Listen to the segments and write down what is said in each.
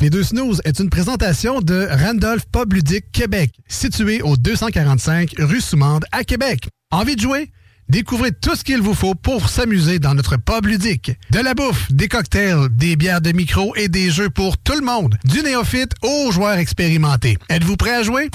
Les deux snooze est une présentation de Randolph Pub Ludique Québec, situé au 245 rue Soumande à Québec. Envie de jouer? Découvrez tout ce qu'il vous faut pour s'amuser dans notre pub ludique. De la bouffe, des cocktails, des bières de micro et des jeux pour tout le monde. Du néophyte aux joueurs expérimentés. Êtes-vous prêt à jouer?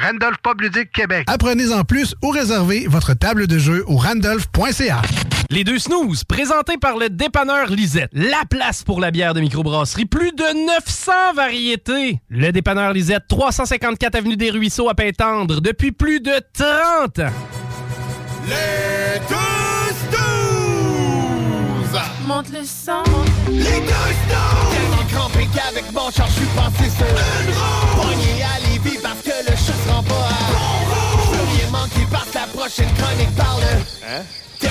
Randolph Pub Ludique Québec. Apprenez en plus ou réservez votre table de jeu au randolph.ca. Les deux snooze, présentés par le dépanneur Lisette. La place pour la bière de microbrasserie. Plus de 900 variétés. Le dépanneur Lisette, 354 Avenue des Ruisseaux à Pintendre, depuis plus de 30 ans. Les deux snooze! Monte le sang. Les deux snooze! Tellement crampé qu'avec mon char, je suis passé sur une roue. Pogné à Lévis parce que le chat se rend pas à bon roue. Je veux rien manquer parce que la prochaine chronique parle. Hein?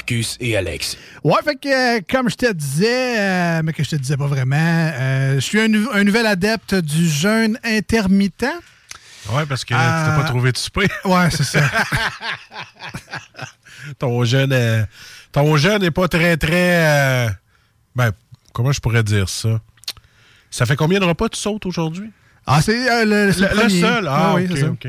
Marcus et Alex. Ouais, fait que euh, comme je te disais, euh, mais que je te disais pas vraiment, euh, je suis un, nou- un nouvel adepte du jeûne intermittent. Ouais, parce que tu t'as pas trouvé de souper. Ouais, c'est ça. ton jeûne euh, ton jeûne n'est pas très, très. euh, ben, comment je pourrais dire ça? Ça fait combien de repas tu sautes aujourd'hui? Ah, c'est euh, le, c'est Le, le seul? Ah, oui, ok, c'est ça. ok.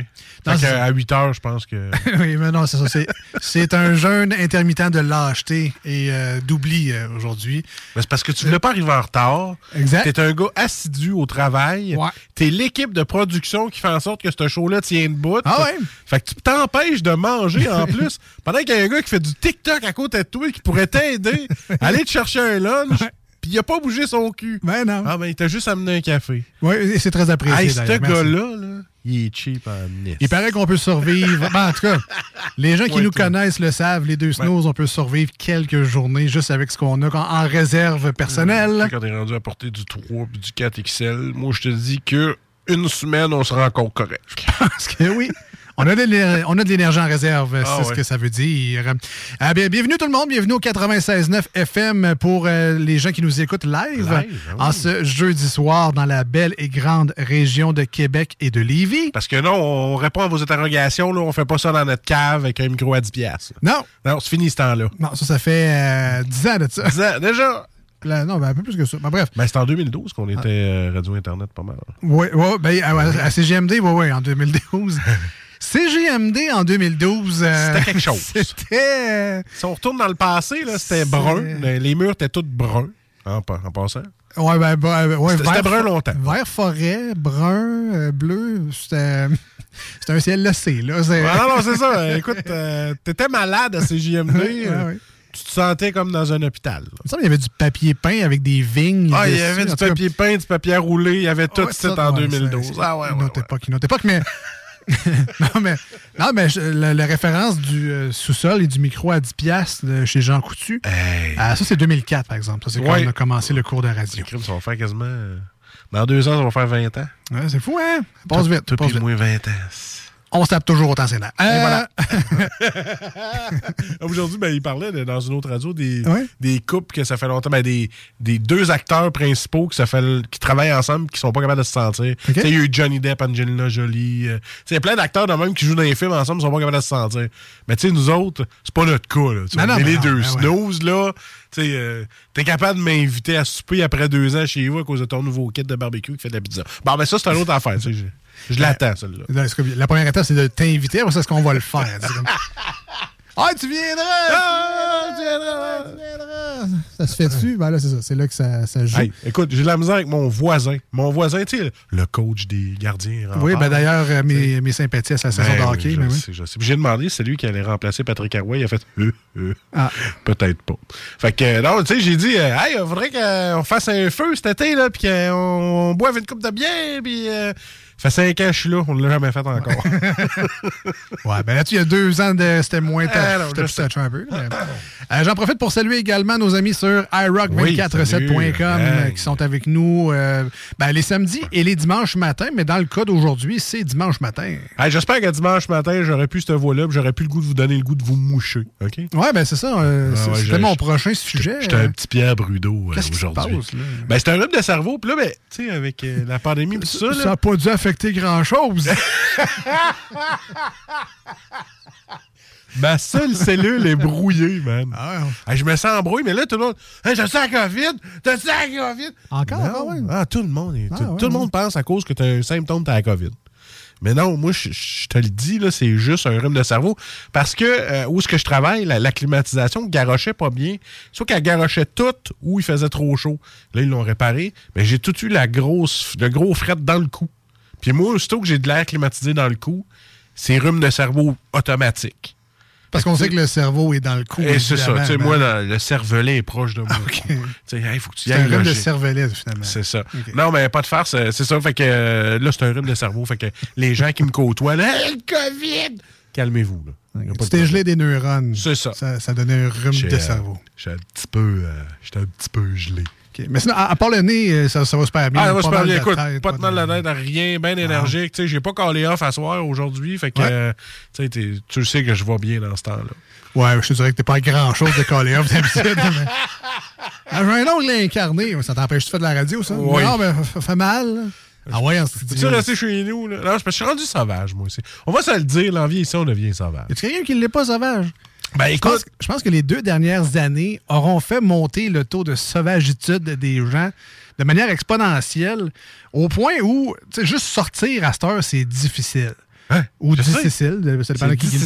Non, Fait c'est que ça. à 8 heures, je pense que. oui, mais non, c'est ça. C'est, un jeûne intermittent de lâcheté et euh, d'oubli euh, aujourd'hui. C'est parce que tu voulais pas arriver en retard. Exact. T'es un gars assidu au travail. T'es l'équipe de production qui fait en sorte que ce show-là tient debout. Ah ouais? Fait que tu t'empêches de manger en plus. Pendant qu'il y a un gars qui fait du TikTok à côté de toi qui pourrait t'aider à aller te chercher un lunch. Puis il a pas bougé son cul. Ben non. Ah ben il t'a juste amené un café. Oui, et c'est très apprécié. Hey, ce gars-là, là, il est cheap en nest. Il paraît qu'on peut survivre. Ben, en tout cas, les gens qui Ouais, nous toi. connaissent le savent. Les deux snows, on peut survivre quelques journées juste avec ce qu'on a en en réserve personnelle. Quand t'es rendu à porter du 3 puis du 4 XL, moi je te dis que une semaine, on sera encore correct. Parce que oui. On a, de l'éner- on a de l'énergie en réserve, Ah c'est ce ouais. que ça veut dire. Ah, bien, bienvenue tout le monde, bienvenue au 96.9 FM pour euh, les gens qui nous écoutent live, Live, ah oui. en ce jeudi soir dans la belle et grande région de Québec et de Lévis. Parce que non, on répond à vos interrogations, là, on fait pas ça dans notre cave avec un micro à 10 piastres. Non. Non, c'est fini ce temps-là. Non, ça, ça fait euh, 10 ans de ça. 10 ans, déjà! Non, ben, un peu plus que ça. Ben, bref. Ben, c'est en 2012 qu'on était euh, Radio-Internet pas mal. Oui, oui, ben, à, à CGMD, oui, oui, en 2012. CGMD en 2012. euh, C'était quelque chose. C'était. euh, Si on retourne dans le passé, là, c'était brun. Les murs étaient tous bruns, en, en passant. Ouais, ben, ben, ouais, C'était- brun longtemps. Vert forêt, brun, euh, bleu, c'était. C'était un ciel lassé, là. c'est- Ah, non, non, c'est ça. Écoute, euh, t'étais malade à CJMD. Ouais, euh, ouais. Tu te sentais comme dans un hôpital. là. Il me semble qu'il y avait du papier peint avec des vignes. Ah, il y avait du tout papier peint, du papier roulé, il y avait tout ouais, ça en ouais, 2012. c'est- Ah ouais, une ouais, autre époque, une autre époque, mais. non, mais, non, mais je- la, la référence du euh, sous-sol et du micro à 10$ piastres de chez Jean Coutu. Ah, ça, c'est 2004, par exemple. Ça, c'est quand Ouais. on a commencé le cours de radio. crime, ça va faire quasiment. euh, Dans deux ans, ça va faire 20 ans. Ouais, c'est fou, hein? Passe vite. Toi, passe vite. moi, 20 ans. On se tape toujours autant ses nerfs. Euh, voilà. Aujourd'hui, ben, il parlait de- dans une autre radio des, des couples que ça fait longtemps, ben, des, des deux acteurs principaux que ça fait, qui travaillent ensemble qui sont pas capables de se sentir. Ok. Tu sais, Il y a eu Johnny Depp, Angelina Jolie. euh, Il y a plein d'acteurs de même qui jouent dans les films ensemble qui sont pas capables de se sentir. Mais tu sais, nous autres, c'est pas notre cas. Là, Non, ben les non, deux ben ouais. snooze, là. Tu sais, euh, T'es capable de m'inviter à souper après deux ans chez vous à cause de ton nouveau kit de barbecue qui fait de la pizza. Bon, ben ça, c'est une autre affaire. Je, l'attends, celle-là. C'est La première étape, c'est de t'inviter. Ça, est-ce qu'on va le faire? C'est Ah, tu viendras! Ah, tu viendras. Tu viendras! Ça se fait dessus? Ben là, c'est ça. C'est là que ça, ça joue. Hey, écoute, j'ai de la misère avec mon voisin. Mon voisin, tu sais, le- coach des gardiens. oui, ben d'ailleurs, euh, mes, mes sympathies à sa saison Ben de hockey. oui. Puis J'ai demandé si c'est lui qui allait remplacer Patrick Arouet. Il a fait euh, euh, Ah. peut-être pas. Fait que, euh, non, tu sais, j'ai dit, euh, hey, il faudrait qu'on fasse un feu cet été, là, puis qu'on boive une coupe de bière, puis. euh, ça fait cinq ans que je suis là, on ne l'a jamais fait encore. Ouais, ben là-dessus, il y a deux ans, de... c'était moins Ah, c'était plus touch un peu. mais- Euh, J'en profite pour saluer également nos amis sur iRock247.com Oui, euh, Hey. qui sont avec nous euh, ben, les samedis et les dimanches matins, mais dans le cas d'aujourd'hui, c'est dimanche matin. Hey, J'espère que dimanche matin, j'aurais pu cette voix-là, puis j'aurais pu le goût de vous donner le goût de vous moucher. OK? Ouais, ben c'est ça. euh, Ah ouais, C'était mon prochain sujet. J'étais un petit Pierre Brudeau aujourd'hui. Ben, c'est un rhume de cerveau, puis là, ben, tu sais, avec la pandémie, tout ça, Ça n'a pas dû affecter grand-chose. ma seule cellule est brouillée, man. Ah, je me sens embrouillé, mais là, tout le monde. Hey, t'as ça la COVID? T'as ça la COVID? Encore? Non. Ah ouais. Ah, tout le monde. Ah tout, ouais, le monde pense à cause que t'as un symptôme, t'as la COVID. Mais non, moi, je, je te le dis, là, c'est juste un rhume de cerveau. Parce que euh, où est-ce que je travaille, la, la climatisation garochait pas bien. Soit qu'elle garochait toute ou il faisait trop chaud. Là, ils l'ont réparé. Mais j'ai tout eu la grosse, le gros fret dans le cou. Puis moi, aussitôt que j'ai de l'air climatisé dans le cou, c'est rhume de cerveau automatique. Parce qu'on sait que le cerveau est dans le cou. Et c'est ça. Tu sais, moi, dans- le cervelet est proche de moi. OK. Tu sais, il faut que tu y C'est un rhume de cervelet, finalement. C'est ça. Non, mais pas de farce, euh, c'est ça. Fait que euh, là, c'est un rhume de cerveau. Fait que les gens qui me côtoient, là, le COVID! Calmez-vous, là. Y a pas Tu t'es gelé des neurones. C'est ça. Ça, ça donnait un rhume de euh, cerveau. J'étais un petit peu, euh, j'étais un petit peu gelé. Mais sinon, à, à part le nez, euh, ça, ça va super bien. Ah, je mal parle, de écoute, tête, pas de mal à la tête, rien, bien énergique. Tu sais, j'ai pas collé off à soir aujourd'hui. Fait que, Ouais. euh, tu sais, tu sais que je vais bien dans ce temps-là. Ouais, je te dirais que t'es pas grand-chose de coller off d'habitude. mais- Ah, J'ai un ongle incarné. Ça t'empêche de faire de la radio, ça? Oui. Non, mais ça fait mal. Ah ouais, en Tu resté chez nous, là? Non, je suis rendu sauvage, moi aussi. On va se le dire, l'envie ici, on devient sauvage. Y a quelqu'un qui ne l'est pas sauvage? Ben, Je pense, écoute, je pense que les deux dernières années auront fait monter le taux de sauvagitude des gens de manière exponentielle au point où, tu sais, juste sortir à cette heure, c'est difficile. hein, Ou difficile, ça dépend de qui dit.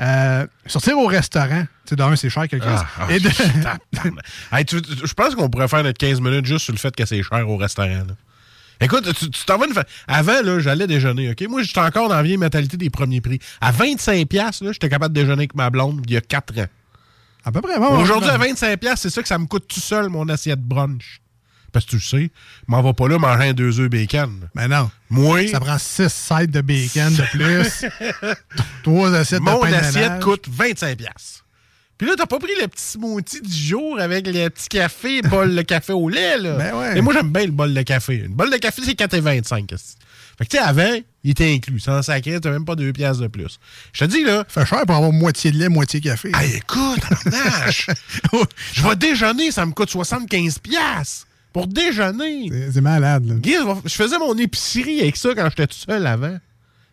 Euh, sortir au restaurant, tu d'un, c'est cher quelque chose. Ah, ah, de-. Hey, je pense qu'on pourrait faire notre 15 minutes juste sur le fait que c'est cher au restaurant. là. Écoute, tu t'en vas une fa- Avant, là, j'allais déjeuner, OK? Moi, j'étais encore dans la vieille mentalité des premiers prix. À 25$, piastres, là, j'étais capable de déjeuner avec ma blonde il y a 4 ans. à peu près. bon, Aujourd'hui, à 25$, piastres, c'est ça que ça me coûte tout seul, mon assiette brunch. Parce que tu le sais, je m'en va pas là manger un deux œufs bacon. Mais non. Moi, Ça prend 6 sides de bacon de plus. Trois assiettes de mon de assiette ménage. coûte 25$. Puis là, t'as pas pris le petit smoothie du jour avec le petit café, bol de café au lait, là. Ben ouais. Et moi, j'aime bien le bol de café. Une bol de café, c'est 4,25$. qu'est-ce que- Fait que, tu sais, avant, il était inclus. Sans sacré, t'as même pas 2 piastres de plus. Je te dis, là, Fait cher pour avoir moitié de lait, moitié café. hey, écoute, tabarnache, je vais déjeuner, ça me coûte 75$. piastres Pour déjeuner. C'est malade, là. Guy, je faisais mon épicerie avec ça quand j'étais tout seul avant.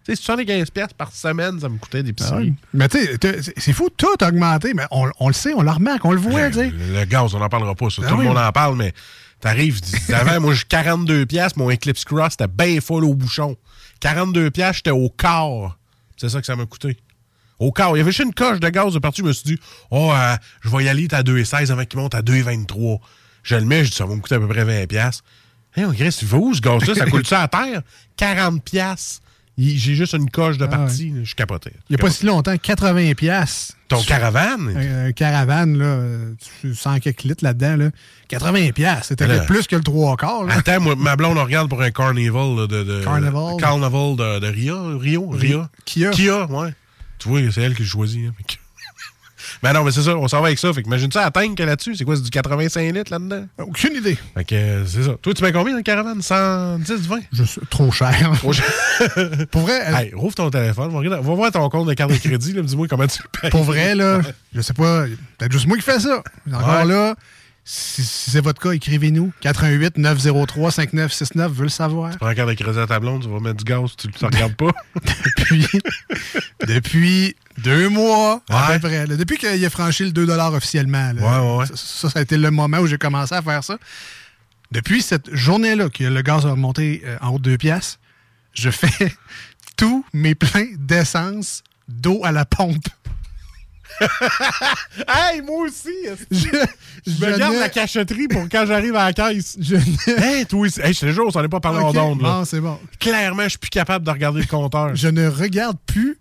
Tu sais, 75$ piastres par semaine, ça me coûtait Ah d'épicerie. ouais. Mais tu sais, c'est- fou, tout a augmenté, mais on, on le sait, on le remarque, on le voit, Le, tu sais. le gaz, on n'en parlera pas. Ça. Ben Tout oui. le monde en parle, mais t'arrives, avant, moi, j'ai 42 pièces, mon Eclipse Cross, c'était bien full au bouchon. 42 pièces, j'étais au quart. C'est ça que ça m'a coûté. Au quart. Il y avait juste une coche de gaz de partout. Je me suis dit, oh, euh, je vais y aller, à 2,16 avant qu'il monte à 2,23. Je le mets, je dis, ça va me coûter à peu près 20 pièces. Hé, on Chris, il va où ce gaz-là? Ça coûte ça à terre? 40 pièces. J'ai juste une coche de Ah partie. Je capotais. Il n'y a pas si longtemps, 80 piastres. Ton caravane? Un, un caravane, là, tu sens quelques litres là-dedans, là. 80 piastres, c'était Là. plus que le trois quarts. Attends, moi, ma blonde on regarde pour un carnival là, de, de. Carnival? Carnival de, de Rio. Rio? Rio? Kia. Kia, ouais. Tu vois, c'est elle qui choisit. hein. Ben non, mais c'est ça, on s'en va avec ça. Fait que imagine ça, à tank qu'il y a là-dessus? C'est quoi, c'est du 85 litres là-dedans? Aucune idée. Fait que euh, c'est ça. Toi, tu mets combien dans le caravane? 110, 20? Je suis trop cher. Trop cher. Pour vrai, elle- Hey, rouvre ton téléphone, va, voir ton compte de carte de crédit, dis-moi comment tu le payes. pour vrai, là, je sais pas, peut-être juste moi qui fais ça. Encore Ouais. là, si, si c'est votre cas, écrivez-nous. 88 903 5969, veut le savoir. Prends la carte de crédit à ta blonde, tu vas mettre du gaz, tu ne regardes pas. Depuis, depuis deux mois, à peu près. là. depuis qu'il a franchi le 2 officiellement. là. Ouais, ouais, ouais. Ça, ça, ça a été le moment où j'ai commencé à faire ça. Depuis cette journée-là, que le gaz a remonté euh, en haut de 2 piastres, je fais tous mes pleins d'essence d'eau à la pompe. hey, moi aussi! Je, Je me garde la cachetterie pour quand j'arrive à la caisse. Je Hey, toi. Hey, je te jure, on s'en est pas parlé en ondes, bon, c'est bon. Clairement, je suis plus capable de regarder le compteur. Je ne regarde plus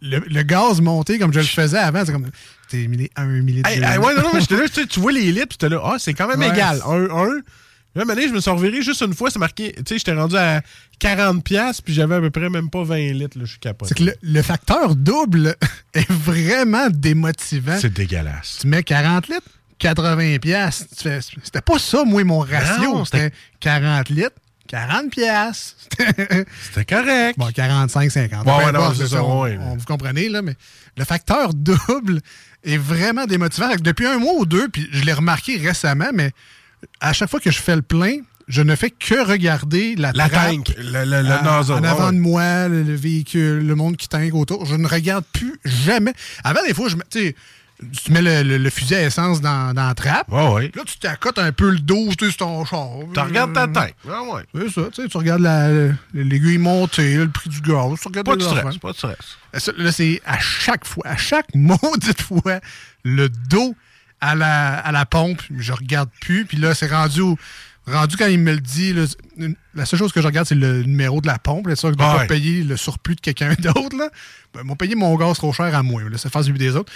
le, le gaz monter comme je le faisais avant. C'est comme. T'es mis un millilitre. Hey, de- hey, ouais, non, non, mais là, tu tu vois les litres, t'es là, ah, c'est quand même Ouais. égal. Un, un. Là, maintenant, je me suis reviré juste une fois, c'est marqué, tu sais, j'étais rendu à 40$, piastres, puis j'avais à peu près même pas 20 litres, là, je suis capable. C'est que le, le facteur double est vraiment démotivant. C'est dégueulasse. Tu mets 40 litres, 80 piastres. Tu fais- C'était pas ça, moi, mon ratio. C'était- C'était 40 litres, 40 piastres. C'était correct. bon, 45, 50. Ouais, Peu ouais, non, importe, c'est là, ça, on- vous comprenez, là, mais le facteur double est vraiment démotivant. Depuis un mois ou deux, puis je l'ai remarqué récemment, mais à chaque fois que je fais le plein, je ne fais que regarder la, La tank, le, le, le à- nozzle. en avant ouais. de moi, le, le véhicule, le monde qui tank autour. Je ne regarde plus jamais. Avant, des fois, je, me- tu mets le, le- le fusil à essence dans, dans la trappe. Ouais. Là, tu t'accotes un peu le dos sur ton char. Tu regardes ta Euh, tank. Ouais. C'est ça, tu sais, tu regardes la- le- l'aiguille montée, le prix du gaz. Tu regardes Pas de stress, pas de stress. Là, c'est à chaque fois, à chaque maudite fois, le dos à la, à la pompe, je regarde plus. Puis là, c'est rendu, au- rendu quand il me le dit. là, la seule chose que je regarde, c'est le numéro de la pompe. Là, ça, je ne dois Ouais. pas payer le surplus de quelqu'un d'autre. Ben, ils m'ont payé mon gaz trop cher à moi. Là, ça fait celui des autres.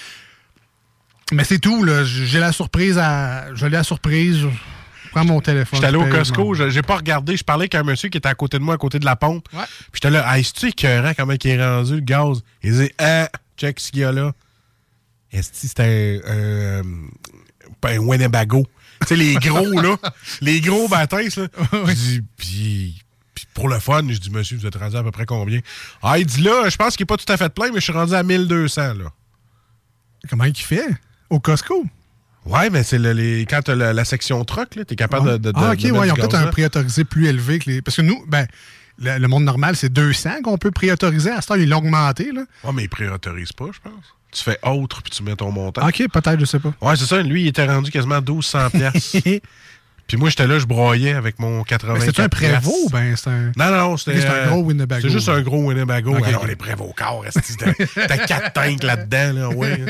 Mais c'est tout. là. J'ai la surprise à. Je l'ai à surprise. Je prends mon téléphone. J'étais allé au je Costco, je je- j'ai pas regardé, je parlais avec un monsieur qui était à côté de moi, à côté de la pompe. Ouais. Puis j'étais là, hey, c'est-tu écœurant comment il est rendu le gaz? Il disait, ah, check ce qu'il y a là. Est-ce que c'était un, un, pas un Winnebago? Tu sais, les gros, là. les gros bâtins, là. Je dis, puis, puis pour le fun, je dis, monsieur, vous êtes rendu à peu près combien? Ah, il dit là, je pense qu'il est pas tout à fait plein, mais je suis rendu à 1200, là. Comment il fait? Au Costco? Ouais, mais c'est le- les, quand t'as la, la section truck, là, t'es capable de, de, de- ah, ok, de ouais, ils ont peut-être un là. préautorisé plus élevé que les. Parce que nous, ben, le, le monde normal, c'est 200 qu'on peut préautoriser. À ce temps, ils l'ont augmenté, là. Ah, mais il priorise pas, je pense. Tu fais autre, puis tu mets ton montant. Ok, peut-être, je sais pas. Ouais, c'est ça. Lui, il était rendu quasiment à 1200 piastres. Puis moi, j'étais là, je broyais avec mon 80 Mais c'est un Prévost, ben, c'est un. Non, non, c'était... C'est un gros Winnebago. C'est juste un gros Winnebago. Ok, Alors, ok. les Prévost corps, t'as quatre tanks là-dedans, là, ouais.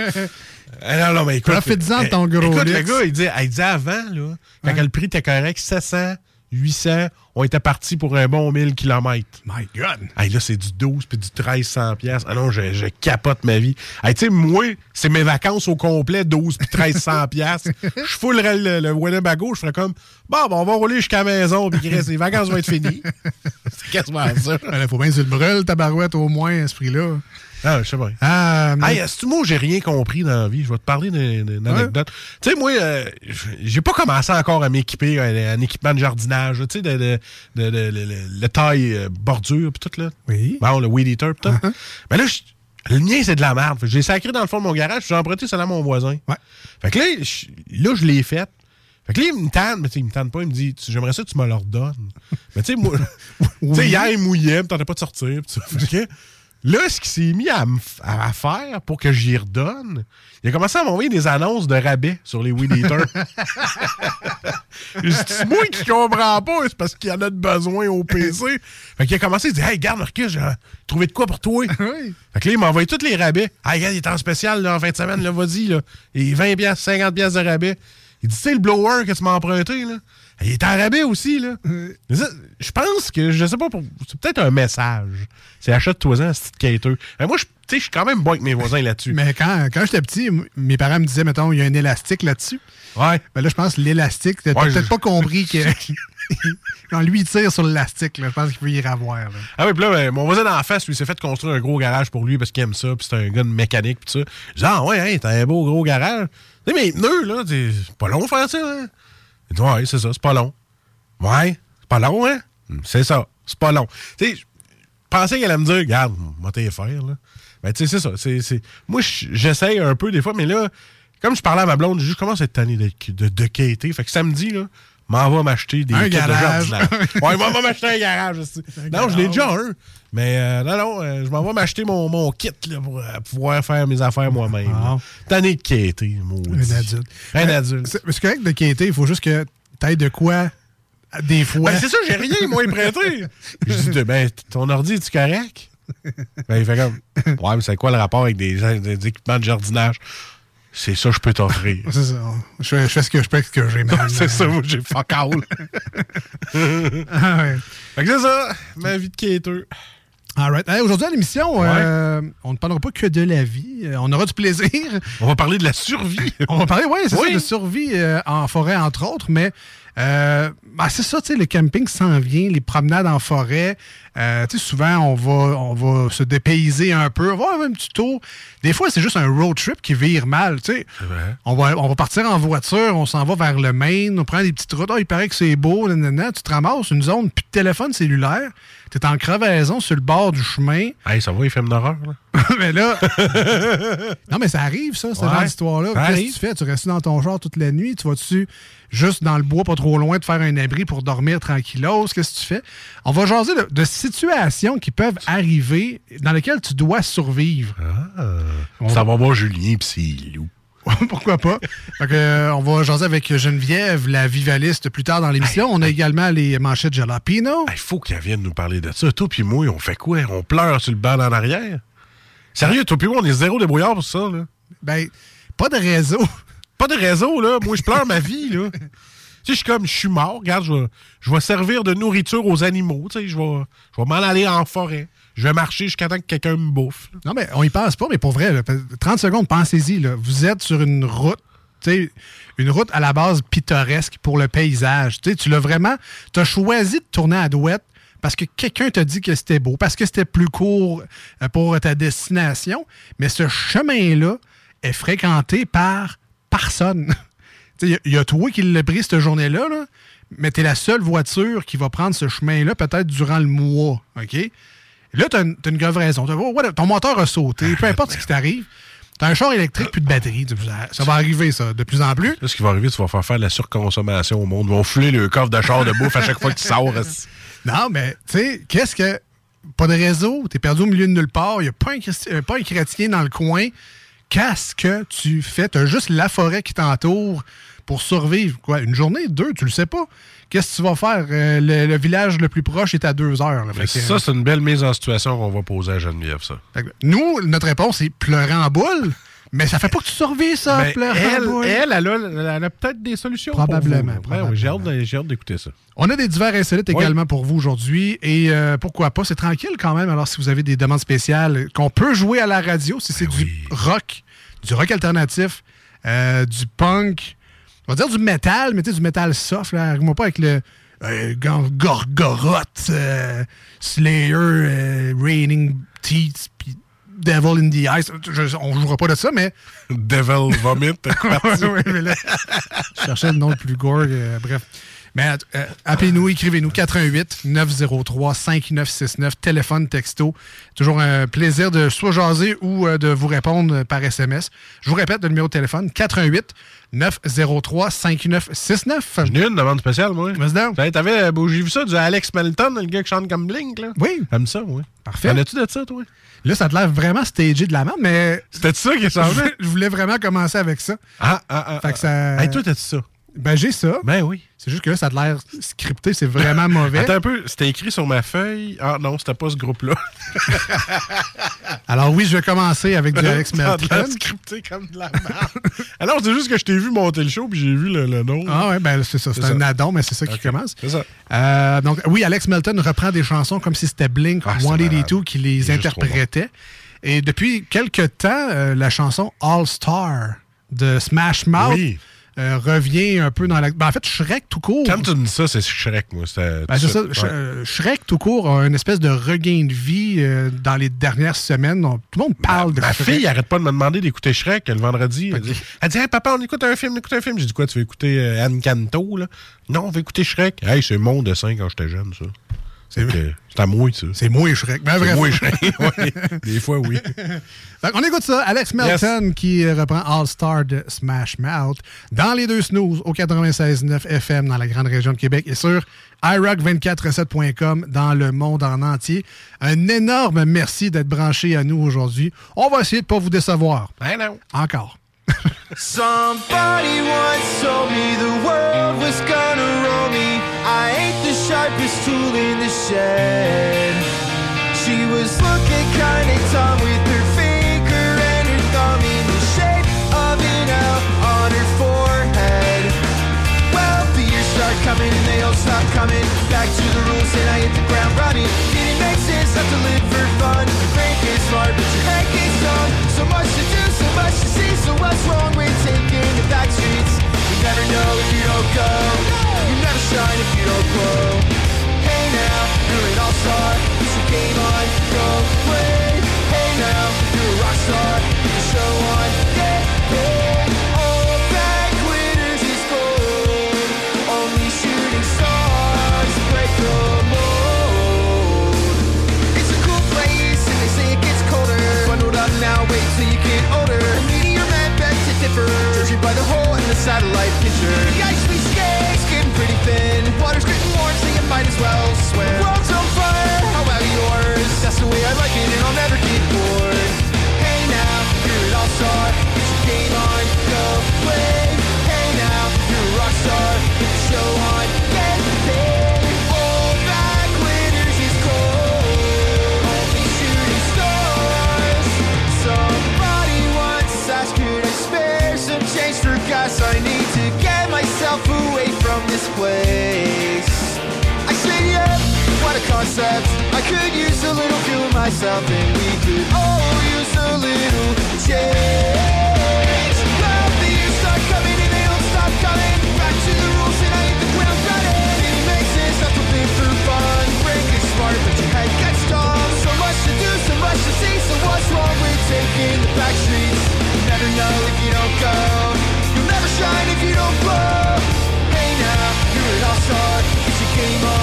Ah, non, non, mais écoute... Profites-en de ton gros Écoute, le gars, il dit avant, là, quand Ouais. le prix était correct, 700, 800, on était parti pour un bon 1000 km. My God! Hey, là, c'est du 12 puis du 1300 pièces. Ah non, je, je capote ma vie. Hey, tu sais, moi, c'est mes vacances au complet, 12 puis 1300 pièces. Je foulerais le, le Winnebago, je ferais comme, bon, bon, on va rouler jusqu'à la maison, puis les vacances vont être finies. c'est quasiment ça. Il faut bien que tu le brûles, ta barouette, au moins, à ce prix-là. Ah, je sais pas. Ah, mais- Hey, est-ce moi, j'ai rien compris dans la vie? Je vais te parler d'une anecdote. Tu sais, moi, euh, j'ai pas commencé encore à m'équiper un équipement de jardinage, tu sais, de, de, de, de- de- de- le taille euh, bordure, puis tout, là. Oui. Bon, le weed eater, pis tout. Mais là, le mien, c'est de la merde. J'ai sacré dans le fond de mon garage, j'ai emprunté celle à mon voisin. Ouais. Fait que là, je, là, je l'ai faite. Fait que là, il me tanne, mais tu sais, il me tanne pas, il me dit, j'aimerais ça que tu me le redonnes. mais tu sais, moi, tu sais, hier, il mouillait, il me tentait pas de sortir, pis tout ça. Fait que là, ce qu'il s'est mis à, faire pour que j'y redonne, il a commencé à m'envoyer des annonces de rabais sur les weed eaters. c'est moi qui comprends pas, c'est parce qu'il y en a de besoin au PC. Fait qu'il a commencé, il dit Hey, garde Marcus, j'ai trouvé de quoi pour toi. Oui. Fait que là, il m'a envoyé tous les rabais. Hey, regarde, il est en spécial là, en fin de semaine, là, vas-y, là. Et 20 piastres, 50 piastres de rabais. Il dit, tu sais, le blower que tu m'as emprunté, là. Il est en rabais aussi, là. Mais Je pense que, je sais pas, pour- c'est peut-être un message. C'est achète-toi-en, ce petit quêteux. Mais moi, je- tu sais, je suis quand même bon avec mes voisins là-dessus. Mais quand, quand j'étais petit, mes parents me disaient, mettons, il y a un élastique là-dessus. Ouais. Ben là, je pense l'élastique, t'as Ouais, peut-être je- pas compris que quand lui il tire sur l'élastique, je pense qu'il peut y revoir. là. Ah oui, puis là, ben, mon voisin d'en face, lui, s'est fait construire un gros garage pour lui parce qu'il aime ça, puis c'est un gars de mécanique, puis ça. Je dis, ah ouais, hein, t'as un beau gros garage. Tu sais, mais les pneus, là, c'est pas long de faire ça, hein? Ouais, c'est ça, c'est pas long. Ouais, c'est pas long, hein? C'est ça, c'est pas long. Tu sais, je pensais qu'elle allait me dire, regarde, moi, t'es faire, là. Ben, tu sais, c'est ça. c'est- Moi, je- j'essaye un peu des fois, mais là, comme je parlais à ma blonde, je commence à être tanné de, de, de quêter. Fait que samedi, là, m'en va m'acheter des Un kits de garage. jardinage. ouais, m'en va m'acheter un garage. aussi. Non, je l'ai déjà un. Mais euh, non, non, euh, je m'en vais m'acheter mon, mon kit là, pour euh, pouvoir faire mes affaires moi-même. Ah. Tanné de quêter. Un adulte. Un adulte. C'est correct de quitter, il faut juste que t'aies de quoi des fois. Ben, c'est ça, j'ai rien, moi, prêté. Je dis, ben, ton ordi, es-tu correct? Ben, il fait comme, ouais, mais c'est quoi le rapport avec des équipements de jardinage? C'est ça, que je peux t'offrir. C'est ça. Je fais, je fais ce que je peux avec ce que j'ai mal. c'est ça, moi, j'ai fuck all. Ah ouais. Fait que c'est ça, ma vie de quêteux. All right. Hey, Aujourd'hui à l'émission, Ouais. euh, on ne parlera pas que de la vie. Euh, on aura du plaisir. On va parler de la survie. On va parler, oui, c'est Oui. ça, de survie euh, en forêt, entre autres, mais ben, c'est ça, tu sais, le camping s'en vient, les promenades en forêt. Euh, tu sais, souvent, on va, on va se dépayser un peu, on va avoir un petit tour. Des fois, c'est juste un road trip qui vire mal, tu sais. On va, on va partir en voiture, on s'en va vers le Maine, on prend des petites routes. Ah, il paraît que c'est beau, nanana. tu te ramasses une zone, plus de téléphone cellulaire. Tu es en crevaison sur le bord du chemin. Hey, ça va, les films d'horreur, là? mais là. non, mais ça arrive, ça, ce Ouais, genre d'histoire-là. ça Qu'est-ce que tu fais? Tu restes dans ton genre toute la nuit? Tu vas-tu juste dans le bois, pas trop loin, te faire un abri pour dormir tranquillos? Qu'est-ce que tu fais? On va jaser de, de situations qui peuvent arriver dans lesquelles tu dois survivre. Ça va voir Julien pis c'est loup. Pourquoi pas? Fait que, euh, on va jaser avec Geneviève, la vivaliste, plus tard dans l'émission. On a également les manchettes jalapeno. Il faut qu'elle vienne nous parler de ça. Toi puis moi, on fait quoi? On pleure sur le banc en arrière? Sérieux, toi puis moi, on est zéro débrouillard pour ça, là. Ben, pas de réseau. Pas de réseau, là. Moi, je pleure ma vie, là. Je suis comme, je suis mort. Regarde, je vais, servir de nourriture aux animaux. Tu sais, je vais, je m'en aller en forêt. Je vais marcher jusqu'à temps que quelqu'un me bouffe. Non, mais on y pense pas, mais pour vrai, là, 30 secondes, pensez-y. Vous êtes sur une route, une route à la base pittoresque pour le paysage. Tu l'as vraiment. Tu as choisi de tourner à douette parce que quelqu'un t'a dit que c'était beau, parce que c'était plus court euh, pour ta destination. Mais ce chemin-là est fréquenté par personne. Il y, a- il y a toi qui l'as pris cette journée-là, là, mais tu es la seule voiture qui va prendre ce chemin-là peut-être durant le mois. OK? Là, tu as, une une grave raison. T'as- ton moteur a sauté, peu importe ce qui t'arrive. Tu as un char électrique, plus de batterie. Ça, va arriver, ça, de plus en plus. Là, ce qui va arriver, tu vas faire faire de la surconsommation au monde. Ils vont fouler le coffre de char de bouffe à chaque fois que tu sors. Non, mais, tu sais, qu'est-ce que. Pas de réseau, t'es perdu au milieu de nulle part, il n'y a pas un, euh, pas un chrétien dans le coin. Qu'est-ce que tu fais? T'as juste la forêt qui t'entoure pour survivre. Quoi, une journée, deux, tu le sais pas. Qu'est-ce que tu vas faire? Euh, le, le village le plus proche est à deux heures. là. Ça, c'est une belle mise en situation qu'on va poser à Geneviève, ça. que nous, notre réponse, c'est pleurer en boule. Mais ça fait pas que tu survis, ça, Ben, pleurer en elle, boule. elle, elle a, elle a peut-être des solutions. Probablement. Ben j'ai hâte, probablement. de- j'ai hâte d'écouter ça. On a des divers insolites Oui. également pour vous aujourd'hui. Et euh, pourquoi pas, c'est tranquille quand même. Alors, si vous avez des demandes spéciales qu'on peut jouer à la radio, si c'est du rock, du rock alternatif, euh, du punk, on va dire du métal, mais tu sais, du métal soft. Là, arrive-moi pas avec le euh, Gor- Gorgoroth, euh, Slayer, euh, Raining Teeth, puis Devil in the Ice. Je- on jouera pas de ça, mais Devil Vomit. Ouais, ouais, mais là, je cherchais le nom le plus gore. euh, bref. Mais euh, appelez-nous, écrivez-nous 88 903 5969, téléphone, texto. Toujours un plaisir de soit jaser ou euh, de vous répondre par SMS. Je vous répète le numéro de téléphone 88 903 5969. J'en ai une demande spéciale, moi. Vas-y donc. T'avais- T'avais, euh, bon, j'ai vu ça du Alex Melton, le gars qui chante comme Blink, là. Oui, T'aimes ça, oui. Parfait. T'en as-tu de ça, toi? là, ça te l'air vraiment stagé de la merde, mais C'était ça qui changeait? voulais, je voulais vraiment commencer avec ça. Ah, ah, ah. Fait que ça- Hey, toi, t'as-tu ça? Ben, j'ai ça. Ben oui. C'est juste que là, ça a l'air scripté, c'est vraiment mauvais. Attends un peu, c'était écrit sur ma feuille. Ah non, c'était pas ce groupe-là. Alors oui, je vais commencer avec du Alex Ça a scripté comme de la merde. Alors, c'est juste que je t'ai vu monter le show, puis j'ai vu le, le nom. Ah ouais, ben c'est ça, c'est un addon, mais c'est ça qui commence. C'est ça. Euh, donc oui, Alex Melton reprend des chansons comme si c'était Blink Ah, c'est 182 qui les interprétait. Et depuis quelques temps, euh, la chanson All Star de Smash Mouth Oui. Euh, revient un peu dans la. Ben, en fait, Shrek tout court. Quand tu dis ça, c'est Shrek, moi. Ben, c'est ça. Ouais. Sh- euh, Shrek tout court a une espèce de regain de vie euh, dans les dernières semaines. On- tout le monde parle de Ma Shrek. fille arrête pas de me demander d'écouter Shrek le vendredi. Elle dit, elle dit Hey, papa, on écoute un film, on écoute un film. J'ai dit quoi, tu veux écouter Anne Canto, là? Non, on va écouter Shrek. Hey, c'est mon dessin quand j'étais jeune, ça. C'est à moi, ça. C'est moi Shrek. Ben, C'est moi, Shrek. Oui. Des fois, oui. Fait qu'on écoute ça. Alex Melton qui reprend All Star de Smash Mouth dans les deux snooze au 96.9 FM dans la grande région de Québec et sur iRock247.com dans le monde en entier. Un énorme merci d'être branché à nous aujourd'hui. On va essayer de pas vous décevoir. Ben non. Encore. Somebody once told me the world was gonna roll me. I ain't the sharpest tool in the shed. She was looking kinda dumb with her finger and her thumb in the shape of an L on her forehead. Well, the years start coming and they all stop coming. Back to the rules and I hit the ground running. Didn't make sense not to live for fun. Frank is smart, but your head gets dumb. So much to much to see. So what's wrong with taking the back streets? You never know if you don't go. You never shine if you don't glow. Hey now, you're an all-star. Put your game on, go play. Hey now, you're a rock star. Satellite picture. The ice we skate's getting pretty thin. Water's getting warm, so you might as well swim. What. I could use a little fuel myself, and we could all use a little change. Well, the years start coming and they don't stop coming. Back to the rules and I hit the ground running. It makes sense not to live for fun. Break is smart, but your head gets dumb. So much to do, so much to see. So what's wrong with taking the back streets? You never know if you don't go. You'll never shine if you don't glow. Hey now, you're an all-star. Get your game on,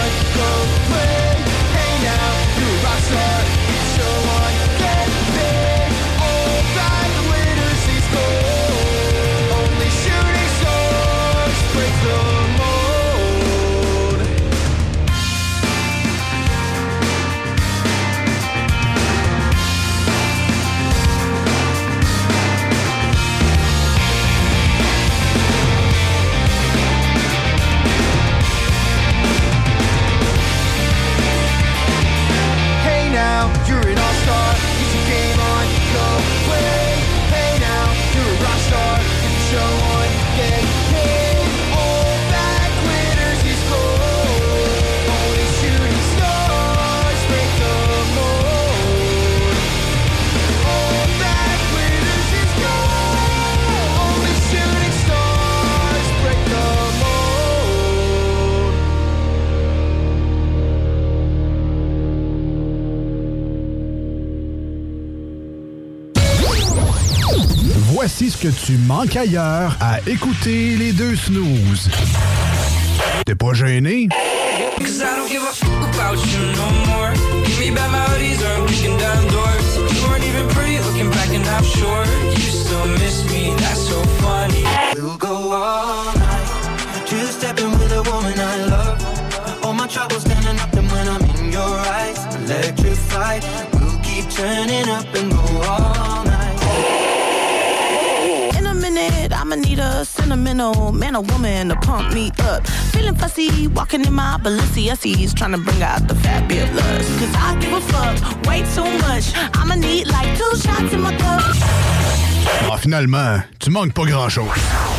Voici ce que tu manques ailleurs à écouter les deux snooze. T'es pas gêné? Cause I don't give a fuck about you no more. Give me back my hoodies or I'm kicking down doors. You weren't even pretty looking back and I'm sure you still miss me. That's so funny. We'll go all night. Two stepping with a woman I love. All my troubles standing up and when I'm in your eyes. Electrified. We'll keep turning up and go all a sentimental man or woman to pump me up. Feeling fussy, walking in my Balenciennes, trying to bring out the fabulous. Cause I give a fuck way too much. I'ma need like two shots in my cup. Ah, finalement, tu manques pas grand-chose.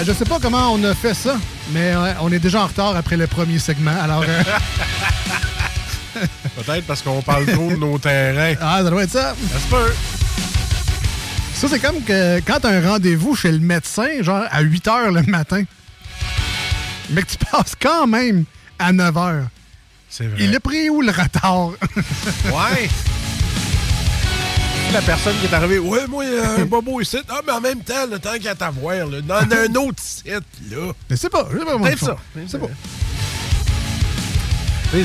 Euh, je sais pas comment on a fait ça, mais euh, on est déjà en retard après le premier segment. Alors, euh, Peut-être parce qu'on parle trop de nos terrains. ah, ça doit être ça. Ça se peut. Ça, c'est comme que quand t'as un rendez-vous chez le médecin, genre à 8 h le matin, mais que tu passes quand même à 9 h. C'est vrai. Il a pris où le retard? Ouais. La personne qui est arrivée, ouais, moi, il y a un bobo ici. Ah, mais en même temps, le temps qu'il y a à t'avoir, là, dans un autre site, là. Mais c'est pas, c'est pas choix. ça. C'est pas.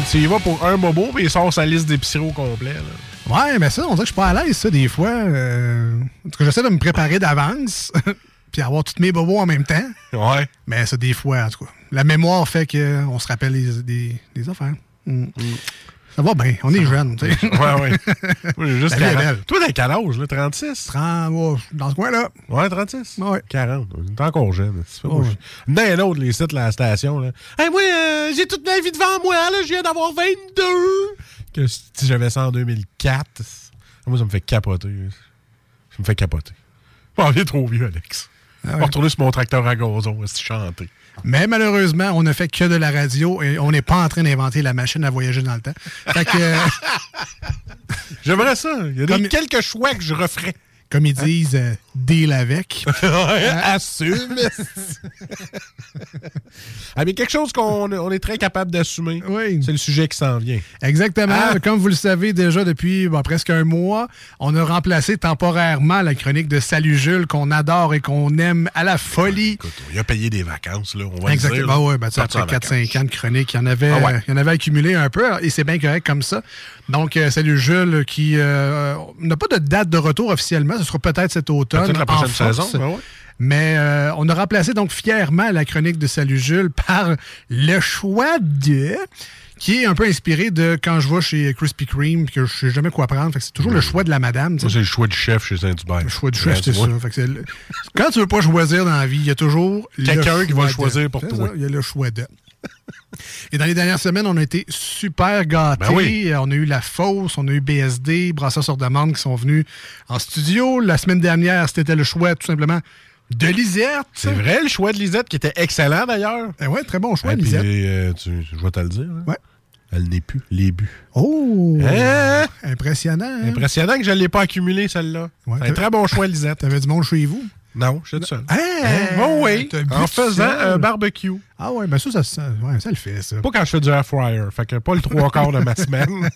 Tu y vas pour un bobo, puis il sort sa liste d'épicerie au complet. Là. Ouais, mais ça, on dirait que je suis pas à l'aise, ça, des fois. Euh, En tout cas, j'essaie de me préparer d'avance, puis avoir tous mes bobos en même temps. Ouais. Mais ça, des fois, en tout cas. La mémoire fait qu'on se rappelle des, des, des affaires. Mm. Ça va bien, on est jeunes. tu sais. Ouais, ouais. Moi, j'ai juste La vie est 40. belle. Toi, t'as quel âge, là? 36? 30, ouais, dans ce coin-là. Ouais, 36? Ouais. 40. T'es encore jeune. Pas Ouais. moi, je- D'un autre, les sites, la station, là. Hey, moi, euh, j'ai toute ma vie devant moi, là. Je viens d'avoir 22. Que si j'avais ça en 2004, moi, ça me fait capoter. Ça me fait capoter. Bon, on est trop vieux, Alex. Ah On va retourner sur mon tracteur à gazon, on va se chanter. Mais malheureusement, on ne fait que de la radio et on n'est pas en train d'inventer la machine à voyager dans le temps. Fait que, euh, J'aimerais ça. Il y a des- Comme- quelques choix que je referais. comme ils disent, euh, deal avec. Assume. ah, mais quelque chose qu'on on est très capable d'assumer, Oui. c'est le sujet qui s'en vient. Exactement. Ah. Comme vous le savez déjà depuis bon, presque un mois, on a remplacé temporairement la chronique de Salut Jules qu'on adore et qu'on aime à la folie. Écoute, il a payé des vacances, là, on va Exactement. dire. Ouais, ben, tu sais, Parti en après vacances. 4-5 ans de chronique, il y en avait, Ah ouais. euh, il y en avait accumulé un peu et c'est bien correct comme ça. Donc, euh, salut Jules qui euh, n'a pas de date de retour officiellement. Ce sera peut-être cet automne. Peut-être la prochaine saison, ben ouais. Mais euh, on a remplacé donc fièrement la chronique de Salut Jules par le choix de qui est un peu inspiré de quand je vais chez Krispy Kreme que je sais jamais quoi prendre. C'est toujours le choix de la madame. c'est le choix du chef chez Saint-Hubert. Le choix du chef, c'est ça. vois. Fait que c'est le- Quand tu veux pas choisir dans la vie, il y a toujours le Quelqu'un qui va le choisir pour toi. Il y a le choix de. Et dans les dernières semaines, on a été super gâtés. Ben oui. On a eu La Fosse, on a eu BSD, Brasseurs sur demande qui sont venus en studio. La semaine dernière, c'était le choix tout simplement de Lisette. C'est vrai, le choix de Lisette, qui était excellent d'ailleurs. Eh ouais, très bon choix, Ah, puis, Lisette. euh, tu- je vais te le dire. là. Ouais. Elle n'est plus. Les buts. Oh! Hein? Impressionnant. hein? Impressionnant que je ne l'ai pas accumulé, celle-là. Ouais, c'est un très bon choix, Lisette. T'avais du monde chez vous? Non, je suis tout seul. Hein? Oh oui, T'as en faisant un barbecue. Ah ouais, ben ça, ça, ça, ouais, ça le fait, ça. Pas quand je fais du air fryer. Fait que pas le trois quarts de ma semaine.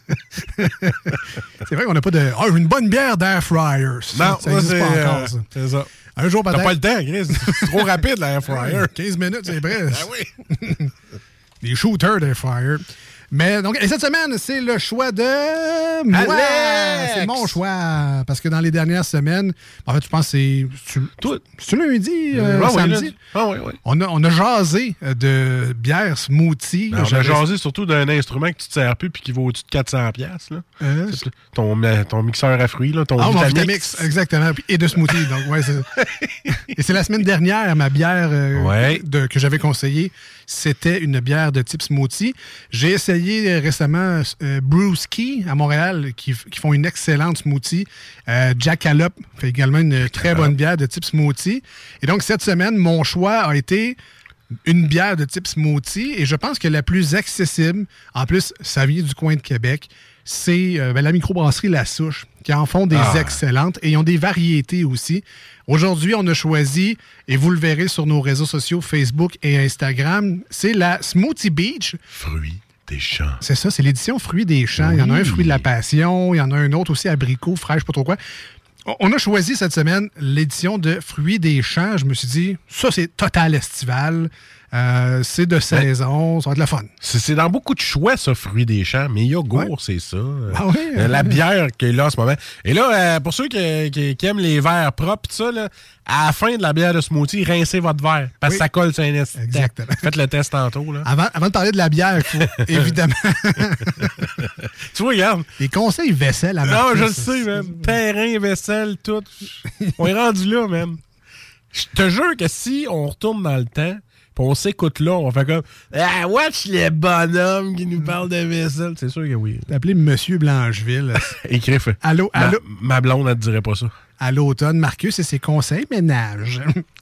C'est vrai qu'on n'a pas de. Ah, une bonne bière d'air fryer. Non, ça existe c'est, pas euh, encore, ça. C'est ça. Un jour, T'as peut-être. pas le temps, Chris. C'est trop rapide, l'air fryer. 15 minutes, c'est prêt. Ah oui. Des shooters d'air fryer. Mais donc, et cette semaine, c'est le choix de moi. C'est mon choix. Parce que dans les dernières semaines, en fait, je pense que c'est. C'est lundi, euh, Ah samedi. Ah oui, oui. On a, on a jasé de bière smoothie. Ben, on a jasé surtout d'un instrument que tu te sers plus puis qui vaut au-dessus de 400$. piastres, Là. Euh, ton, ton mixeur à fruits, là, ton Ah, mon Vitamix. Exactement. Et de smoothie. donc, ouais, et c'est la semaine dernière, ma bière euh, Ouais. de- que j'avais conseillée, c'était une bière de type smoothie. J'ai essayé euh, récemment euh, Brewski à Montréal, qui, qui font une excellente smoothie. Euh, Jackalope fait également une très bonne bière de type smoothie. Et donc, cette semaine, mon choix a été une bière de type smoothie et je pense que la plus accessible, en plus, ça vient du coin de Québec, c'est euh, ben, la microbrasserie La Souche, qui en font des Ah. excellentes et ils ont des variétés aussi. Aujourd'hui, on a choisi, et vous le verrez sur nos réseaux sociaux Facebook et Instagram, c'est la Smoothie Beach. Fruits des champs. C'est ça, c'est l'édition Fruits des champs. Il y en a un Fruit de la Passion, il y en a un autre aussi abricot, fraîche, pas trop quoi. On- On a choisi cette semaine l'édition de Fruits des champs. Je me suis dit, ça, c'est total estival. Euh, c'est de saison, ça va être le fun. C'est dans beaucoup de choix, ça, fruits des champs. Mais yogourt, c'est ça. Ah oui, Euh, la hein? bière qui est là en ce moment. Et là, euh, pour ceux qui, qui- qui aiment les verres propres, pis ça, là, à la fin de la bière de smoothie, rincez votre verre. Parce que Oui. ça colle sur un. Exactement. Faites le test tantôt. Là. Avant, avant de parler de la bière, il faut évidemment. tu vois, regarde. Les conseils vaisselle à Non, je le sais, man. Terrain, vaisselle, tout. on est rendu là, man. Je te jure que si on retourne dans le temps, on s'écoute là, on fait comme Ah, watch les bonhommes qui nous parlent de vaisselle. C'est sûr que oui. Appelé Monsieur Blancheville Écrit. Allô, Ma, allô? ma blonde, elle te dirait pas ça. à l'automne. Marcus et ses conseils ménage.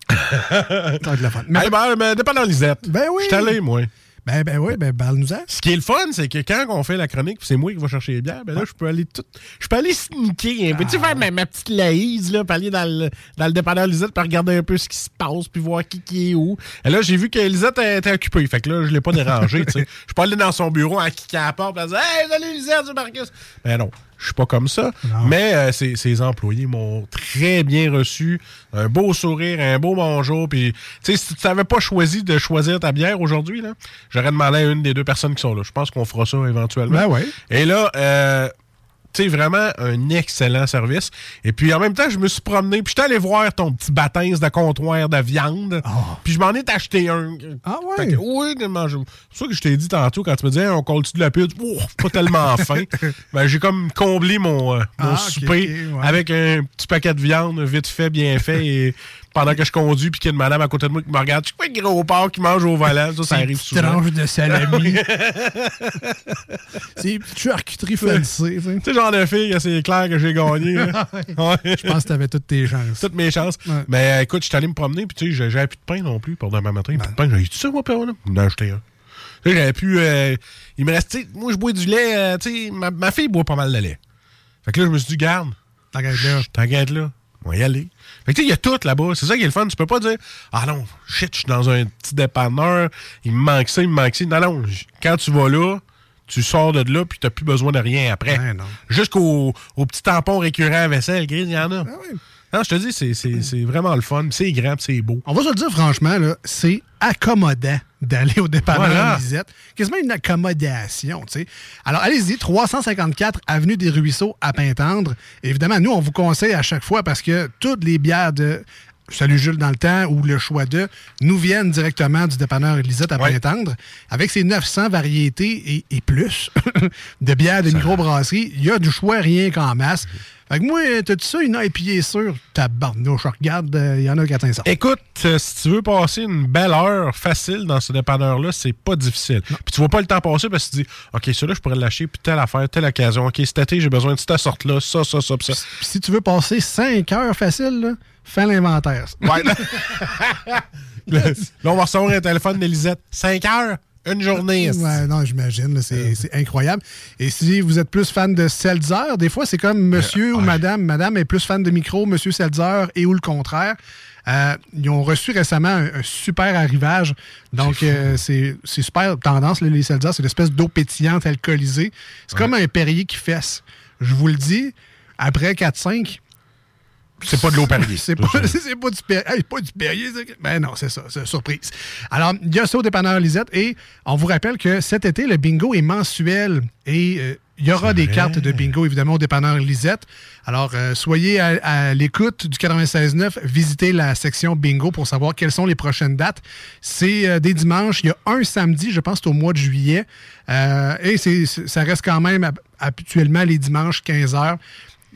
va être le fun. Mais- Mais ben, ben, dépend dans Lisette. Ben oui. Je suis allé, moi. Ben, ben oui, ben parle-nous-en. Ce qui est le fun, c'est que quand on fait la chronique, puis c'est moi qui vais chercher les bières, ben là, je peux aller tout. Je peux aller sneaker un peu. Tu sais, faire ma, ma petite laïse, là, puis aller dans le, dans le dépanneur Lisette, puis regarder un peu ce qui se passe, puis voir qui, qui est où. Et là, j'ai vu que Lisette était occupée. Fait que là, je l'ai pas dérangé, tu sais. Je suis pas allé dans son bureau en kickant à la porte, puis en disant Hey, salut Lisette, c'est Marcus. Ben non. Je suis pas comme ça. Mais euh, ses, ses employés m'ont très bien reçu. Un beau sourire, un beau bonjour. Puis, tu sais, si tu n'avais pas choisi de choisir ta bière aujourd'hui, là, j'aurais demandé à une des deux personnes qui sont là. Je pense qu'on fera ça éventuellement. Ben ouais. Et là, euh, sais, vraiment un excellent service. Et puis, en même temps, je me suis promené, puis j'étais allé voir ton petit baptême de comptoir de viande. Puis je m'en ai acheté un. Ah Fait que, oui, je- C'est ça que je t'ai dit tantôt quand tu me disais, on colle-tu de la pute? Oh, pas tellement faim. ben, j'ai comme comblé mon, euh, mon Ah, souper ouais. avec un petit paquet de viande, vite fait, bien fait. Et pendant que je conduis, puis qu'il y a une madame à côté de moi qui me regarde, je suis quoi, le gros porc qui mange au volant? Ça, ça arrive souvent. tranches de salami. C'est une petite charcuterie fancy. tu sais. Genre de fille, c'est clair que j'ai gagné. Ouais. Je pense que t'avais toutes tes chances. Toutes mes chances. Mais euh, écoute, je suis allé me promener, puis tu sais, j'avais plus de pain non plus pour demain matin. Plus de pain, j'ai dit ça, moi, père, là. Il m'en a acheté un. J'avais pu. euh, il me restait. Moi, je bois du lait. euh, tu sais, ma, ma fille boit pas mal de lait. Fait que là, je me suis dit, garde. T'inquiète là. T'inquiète là. On va y aller. Fait que tu sais, il y a tout là-bas. C'est ça qui est le fun. Tu peux pas dire, ah non, shit, je suis dans un petit dépanneur. Il me manque ça, il me manque ça. Non, non. Quand tu vas là, tu sors de là, puis t'as plus besoin de rien après. Jusqu'au au petit tampon récurrent à vaisselle, gris, il y en a. Non, je te dis, c'est- vraiment le fun. C'est grand, c'est beau. On va se le dire franchement, c'est accommodant d'aller au dépanneur Voilà. Lisette. Quasiment une accommodation, tu sais. Alors, allez-y, 354 Avenue des Ruisseaux à Pintendre. Évidemment, nous, on vous conseille à chaque fois parce que toutes les bières de Salut Jules dans le temps ou le choix de nous viennent directement du dépanneur Lisette à Pintendre. Avec ses 900 variétés et, et plus de bières de microbrasserie, il y a du choix rien qu'en masse. Fait que moi, t'as-tu ça, une IPA sur ta barnouche? Regarde, euh, il y en a 400 Écoute, euh, si tu veux passer une belle heure facile dans ce dépanneur-là, c'est pas difficile. Puis tu vois pas le temps passer parce que tu dis, OK, celui-là, je pourrais le lâcher, puis telle affaire, telle occasion. OK, cet été, j'ai besoin de cette sorte-là, ça, ça, ça, puis ça. Puis si tu veux passer 5 heures facile, là, fais l'inventaire. Ouais. là, on va recevoir un téléphone d'Elisette. 5 heures, une journée. Ouais, non, j'imagine. C'est incroyable. Et si vous êtes plus fan de Seltzer, des fois, c'est comme monsieur ou madame. Madame est plus fan de micro, monsieur Seltzer et ou le contraire. Euh, ils ont reçu récemment un, un super arrivage. Donc, euh, c'est c'est super tendance, les Seltzer. C'est l'espèce d'eau pétillante alcoolisée. C'est comme un Perrier qui fesse. Je vous le dis, après 4-5, C'est pas de l'eau Perrier. c'est pas, pas du Perrier. Hey, pas du Perrier. Ben non, c'est ça, c'est surprise. Alors, il y a ça au dépanneur Lisette et on vous rappelle que cet été, le bingo est mensuel et euh, il y aura des cartes de bingo, évidemment, au dépanneur Lisette. Alors, euh, soyez à, à l'écoute du 96.9, visitez la section bingo pour savoir quelles sont les prochaines dates. C'est euh, des dimanches, il y a un samedi, je pense, c'est au mois de juillet. Euh, et ça reste quand même hab- habituellement les dimanches 15h.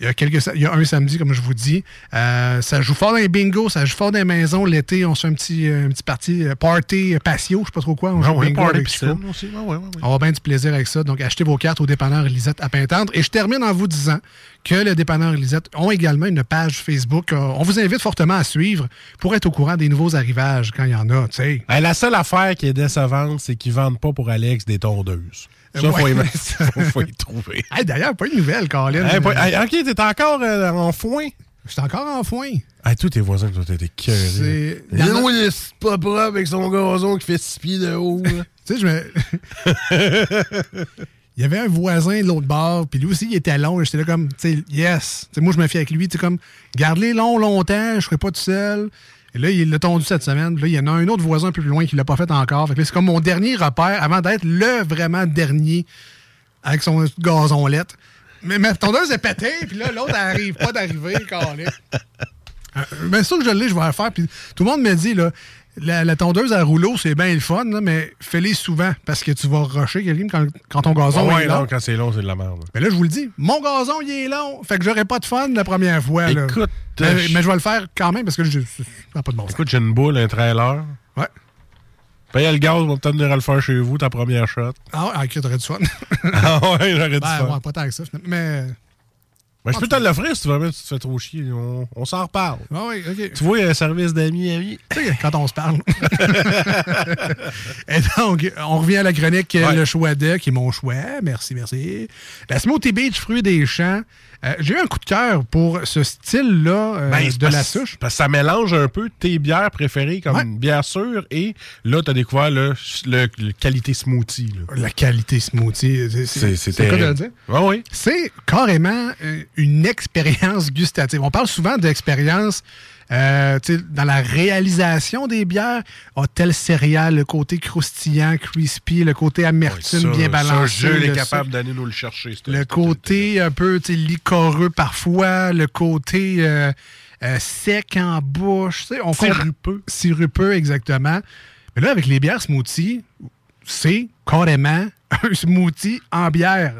Il y, a quelques, il y a un samedi, comme je vous dis. Euh, ça joue fort dans les bingos, ça joue fort dans les maisons. L'été, on se fait un petit, euh, un petit party euh, party euh, patio, je sais pas trop quoi. On Ah joue ouais, bingo party avec piscine aussi. On va bien du plaisir avec ça. Donc, achetez vos cartes au dépanneur Lisette à Pintendre. Et je termine en vous disant que le dépanneur Lisette ont également une page Facebook. On vous invite fortement à suivre pour être au courant des nouveaux arrivages quand il y en a. tu sais. Hey, la seule affaire qui est décevante, c'est qu'ils vendent pas pour Alex des tondeuses. Ça, Euh, faut, ouais. y, faut, faut y trouver. Hey, D'ailleurs, pas une nouvelle, Colin. Hey, pas- hey, OK, t'es encore euh, en foin? Je suis encore en foin. Hey, tous tes voisins, toi, t'es C'est- cœurés. Il Il c'est pas propre avec son gazon qui fait six pieds de haut. Tu sais, je me. Il y avait un voisin de l'autre bord, puis lui aussi, il était long. et J'étais là comme, tu sais, yes. Moi, je me fie avec lui. Tu comme, garde-les long, longtemps, je serai pas tout seul. Et là, il l'a tondu cette semaine. Là, il y en a un autre voisin un peu plus loin qui l'a pas fait encore. Fait c'est comme mon dernier repère avant d'être le vraiment dernier avec son gazon lettre. Mais ma tondeuse est pétée, puis là, l'autre, elle arrive pas d'arriver, calé. Euh, Bien sûr que je l'ai, je vais le faire. Puis tout le monde me dit, là, la, la tondeuse à rouleau, c'est bien le fun, là, mais fais-les souvent parce que tu vas rusher quelqu'un quand, quand ton gazon Ah ouais, est long. non, quand c'est long, c'est de la merde. Mais là, je vous le dis, mon gazon, il est long. Fait que j'aurai pas de fun la première fois. là. Écoute, mais, euh, mais je vais le faire quand même parce que je n'a pas de bon sens. Écoute, j'ai une boule, un trailer. Ouais. Paye le gaz, on va peut-être venir à le faire chez vous, ta première shot. Ah, ah, ok, t'aurais du fun. ah ouais, j'aurais du Ben, fun. ouais, pas tant que ça. Mais. Ben, je peux te l'offrir si tu mais tu te fais trop chier. On, on s'en reparle. Ah oui, ok. Tu vois, il y a un service d'amis, amis. Tu sais, quand on se parle. Et donc, on revient à la chronique euh, Le choix de, qui est mon choix. Merci, merci. La Smoothie Beach, fruits des champs. Euh, J'ai eu un coup de cœur pour ce style-là euh, Ben, de la souche. Parce que ça mélange un peu tes bières préférées comme une bière sûre et là, tu as découvert le, le- le qualité smoothie. là. La qualité smoothie. C'est- quoi de le terrible. dire? Ouais, oui. C'est carrément. euh, une expérience gustative. On parle souvent d'expérience euh, dans la réalisation des bières. A tel céréale, le côté croustillant, crispy, le côté amertume Ça, bien balancé. Ça, Jules est le capable d'aller nous le chercher. Le côté un peu liquoreux parfois, le côté euh, euh, sec en bouche. tu sais, On Sirupeux. Sirupeux, exactement. Mais là, avec les bières smoothie, c'est carrément un smoothie en bière.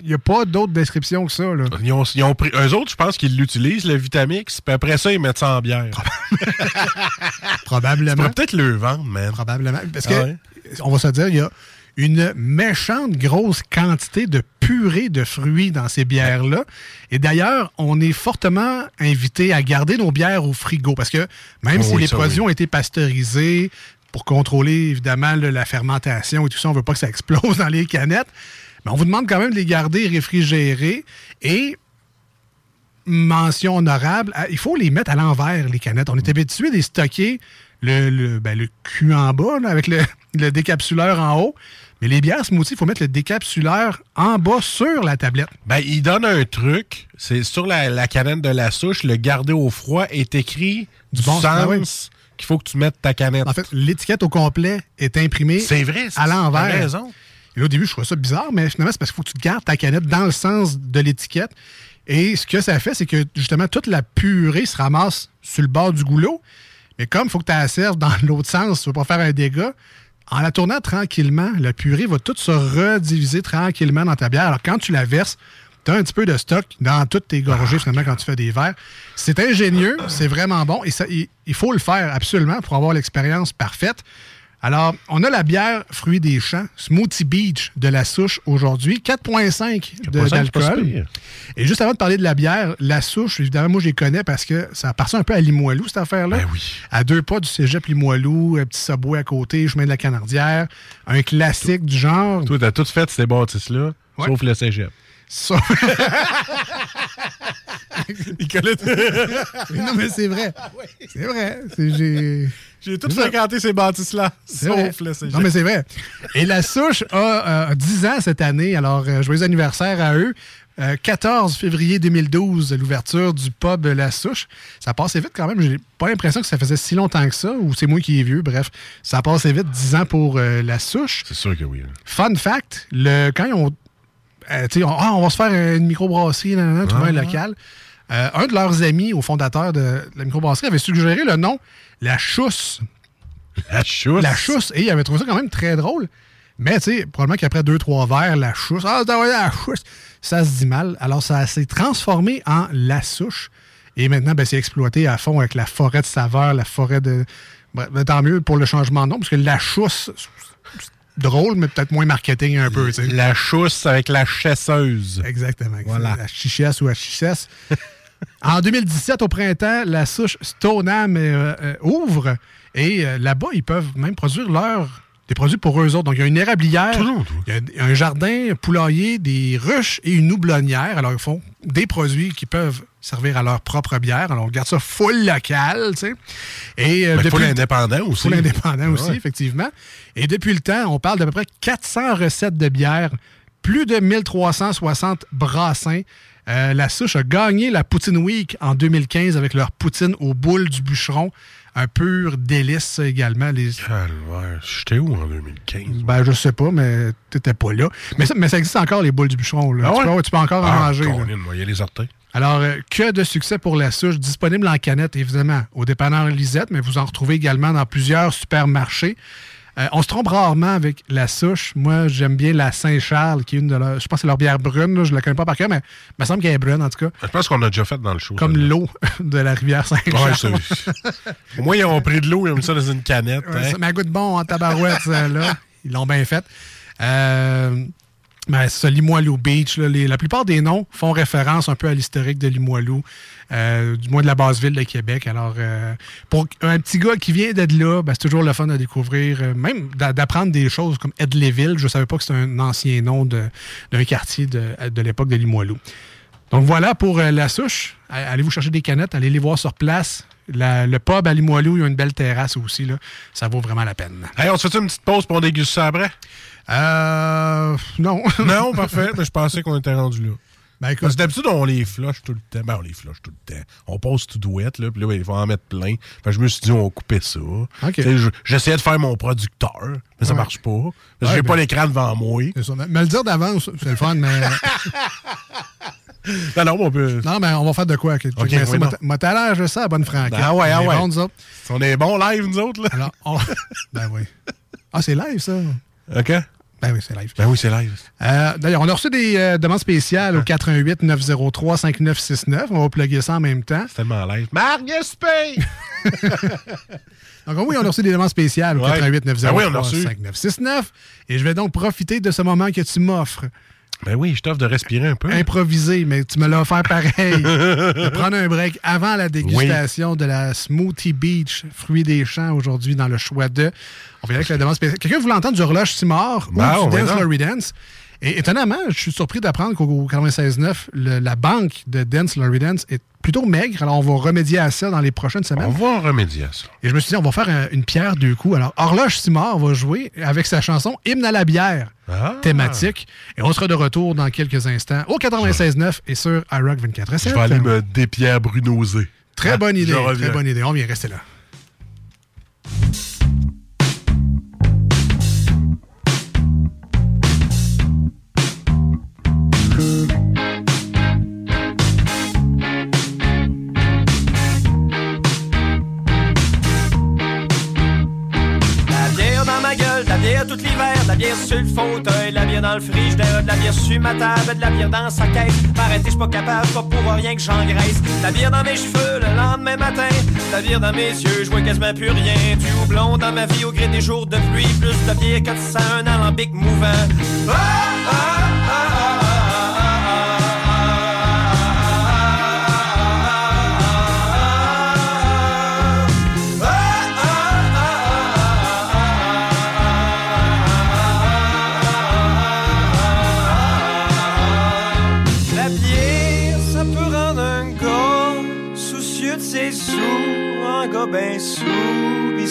Il n'y a pas d'autre description que ça. Là. Ils ont, ils ont pris, eux autres, je pense qu'ils l'utilisent, le Vitamix, puis après ça, ils mettent ça en bière. Probablement. Tu peut-être le vendre, man. Probablement. Parce Ah que, ouais? on va se dire, il y a une méchante grosse quantité de purée de fruits dans ces bières-là. Et d'ailleurs, on est fortement invité à garder nos bières au frigo parce que même Oh si oui, les produits oui. ont été pasteurisés pour contrôler évidemment la fermentation et tout ça, on veut pas que ça explose dans les canettes, mais on vous demande quand même de les garder réfrigérés et mention honorable, il faut les mettre à l'envers, les canettes. On est habitué de les stocker le, le, ben, le cul en bas, là, avec le, le décapsuleur en haut. Mais les bières smoothie, il faut mettre le décapsuleur en bas sur la tablette. Ben, il donne un truc. C'est sur la, la canette de la souche, le garder au froid est écrit du, bon, sens oui. Qu'il faut que tu mettes ta canette. En fait, l'étiquette au complet est imprimée C'est vrai, c'est- à l'envers. raison. Et là, au début, je trouvais ça bizarre, mais finalement, c'est parce qu'il faut que tu gardes ta canette dans le sens de l'étiquette. Et ce que ça fait, c'est que justement, toute la purée se ramasse sur le bord du goulot. Mais comme il faut que tu la serves dans l'autre sens, tu ne veux pas faire un dégât, en la tournant tranquillement, la purée va toute se rediviser tranquillement dans ta bière. Alors, quand tu la verses, tu as un petit peu de stock dans toutes tes gorgées, finalement, quand tu fais des verres. C'est ingénieux, c'est vraiment bon et ça, il, il faut le faire absolument pour avoir l'expérience parfaite. Alors, on a la bière Fruits des Champs, Smoothie Beach de la souche aujourd'hui, 4,5 de- 4,5, c'est pas si d'alcool. Et juste avant de parler de la bière, la souche, évidemment, moi, je les connais parce que ça appartient un peu à Limoilou, cette affaire-là. Ben oui. À deux pas du cégep Limoilou, un petit subway à côté, chemin de la Canardière, un classique du genre. Toi, t'as tout fait ces bâtisses-là, Ouais. sauf le cégep. Il connaît non, mais c'est vrai. C'est vrai. J'ai. J'ai tout fréquenté ces bâtisses-là, sauf le cégep. Non, mais c'est vrai. Et la souche a euh, 10 ans cette année. Alors, euh, joyeux anniversaire à eux. Euh, 14 février 2012, l'ouverture du pub La Souche. Ça passait vite quand même. J'ai pas l'impression que ça faisait si longtemps que ça, ou c'est moi qui est vieux. Bref, ça passait vite 10 ans pour euh, La Souche. C'est sûr que oui. Fun fact, le, quand ils ont. Euh, on, ah, on va se faire une microbrasserie, Ah, un local. Euh, un de leurs amis, au fondateur de la microbrasserie, avait suggéré le nom La Chousse. La chousse? La chousse. Et il avait trouvé ça quand même très drôle. Mais, tu sais, probablement qu'après deux, trois verres, la chousse. Ah, la chousse. Ça se dit mal. Alors, ça s'est transformé en la souche. Et maintenant, ben, c'est exploité à fond avec la forêt de saveur, la forêt de. Bref, ben, tant mieux pour le changement de nom, parce que la chousse, drôle, mais peut-être moins marketing un peu. La chousse avec la chasseuse. Exactement. Voilà. La chichesse ou la chichesse. en 2017, au printemps, la souche Stoneham euh, euh, ouvre et euh, là-bas, ils peuvent même produire leur des produits pour eux autres. Donc, il y a une érablière, il y a un jardin poulailler, des ruches et une houblonnière. Alors, ils font des produits qui peuvent servir à leur propre bière. Alors, on garde ça full local, tu sais. Et, euh, Ben, full indépendant aussi. Full indépendant aussi, effectivement. Et depuis le temps, on parle d'à peu près 400 recettes de bière, plus de 1360 brassins. Euh, la souche a gagné la Poutine Week en 2015 avec leur poutine aux boules du bûcheron. Un pur délice, également. Les... Calvaire. J'étais où en 2015? Ben, je sais pas, mais t'étais pas là. Mais ça, mais ça existe encore, les boules du bûcheron. Là. Ah tu, peux, ouais, tu peux encore en Ah, manger. il y a les orteils. Alors, euh, que de succès pour la souche, disponible en canette, évidemment, au dépanneur Lisette, mais vous en retrouvez également dans plusieurs supermarchés. Euh, on se trompe rarement avec la souche. Moi, j'aime bien la Saint-Charles, qui est une de leurs. Je pense que c'est leur bière brune, là, je la connais pas par cœur, mais il me semble qu'elle est brune, en tout cas. Je pense qu'on a déjà fait dans le show. Comme l'eau de la rivière Ouais, Saint-Charles. c'est- Au moins, ils ont pris de l'eau, ils ont mis ça dans une canette. Ouais, hein. ça m'a goût de bon en tabarouette, là. Ils l'ont bien fait. Euh, ben, c'est Limoilou Beach. la plupart des noms font référence un peu à l'historique de Limoilou, euh, du moins de la base ville de Québec. Alors, euh, pour un petit gars qui vient d'être là, ben, c'est toujours le fun à découvrir, euh, même d'a- d'apprendre des choses comme Edleyville. Je ne savais pas que c'était un ancien nom de- d'un quartier de, de l'époque de Limoilou. Donc voilà pour la souche. A- Allez-vous chercher des canettes, allez les voir sur place. La- le pub à Limoilou, il y a une belle terrasse aussi. Là. Ça vaut vraiment la peine. Hey, on se fait une petite pause pour on déguste ça après? Euh. Non. non, parfait. Mais je pensais qu'on était rendu là. Ben, écoute. Parce que d'habitude, on les flush tout le temps. Ben, on les flush tout le temps. On passe tout douette, là, puis là, ben, il faut en mettre plein. Fait que je me suis dit, on va couper ça. Je- J'essayais de faire mon producteur, mais ça Ouais. marche pas. Parce que Ouais, j'ai pas l'écran devant moi. C'est ça. Me le dire d'avance, c'est le fun, mais. non, non, on peut. Non, mais on va faire de quoi? que- Ok, que- oui, de ça, à bonne franquette? Ah ouais, ah ouais. bons, nous autres. On est bons live, nous autres, là. Alors, on- ben oui. Ah, c'est live, ça? OK? Ben oui, c'est live. Ben oui, c'est live. Euh, D'ailleurs, on a reçu des euh, demandes spéciales au 88 903 5969. On va plugger ça en même temps. C'est tellement live. Pay! Donc oui, on a reçu des demandes spéciales au Ouais. 88 903 Ben oui, on a reçu. 5969. Et je vais donc profiter de ce moment que tu m'offres. Ben oui, je t'offre de respirer un peu. Improvisé, mais tu me l'as offert pareil. de prendre un break avant la dégustation de la Smoothie Beach, fruits des champs, aujourd'hui dans le choix de. On aller avec la demande spéciale. Quelqu'un voulait entendre du Reloche Simard Ben, ou on du Dance Dance? Et étonnamment, je suis surpris d'apprendre qu'au 96.9, le- la banque de Dance Dance est plutôt maigre. Alors, on va remédier à ça dans les prochaines semaines. On va remédier à ça. Et je me suis dit, on va faire un- une pierre deux coups. Alors, Horloge Simard va jouer avec sa chanson Hymne à la bière Ah. thématique. Et on sera de retour dans quelques instants au 96.9 et sur iRock 24 Je vais aller me dépierre brunoser. Très Ah, bonne idée. Très bonne idée. On vient rester là. Sur ma table, de la bière dans sa caisse. Arrêtez, je pas capable, pas pour rien que j'engraisse. La bière dans mes cheveux le lendemain matin, la bière dans mes yeux, je vois quasiment plus rien. Du houblon dans ma vie au gré des jours de pluie, plus de bière que ça, un alambic mouvant. Ah,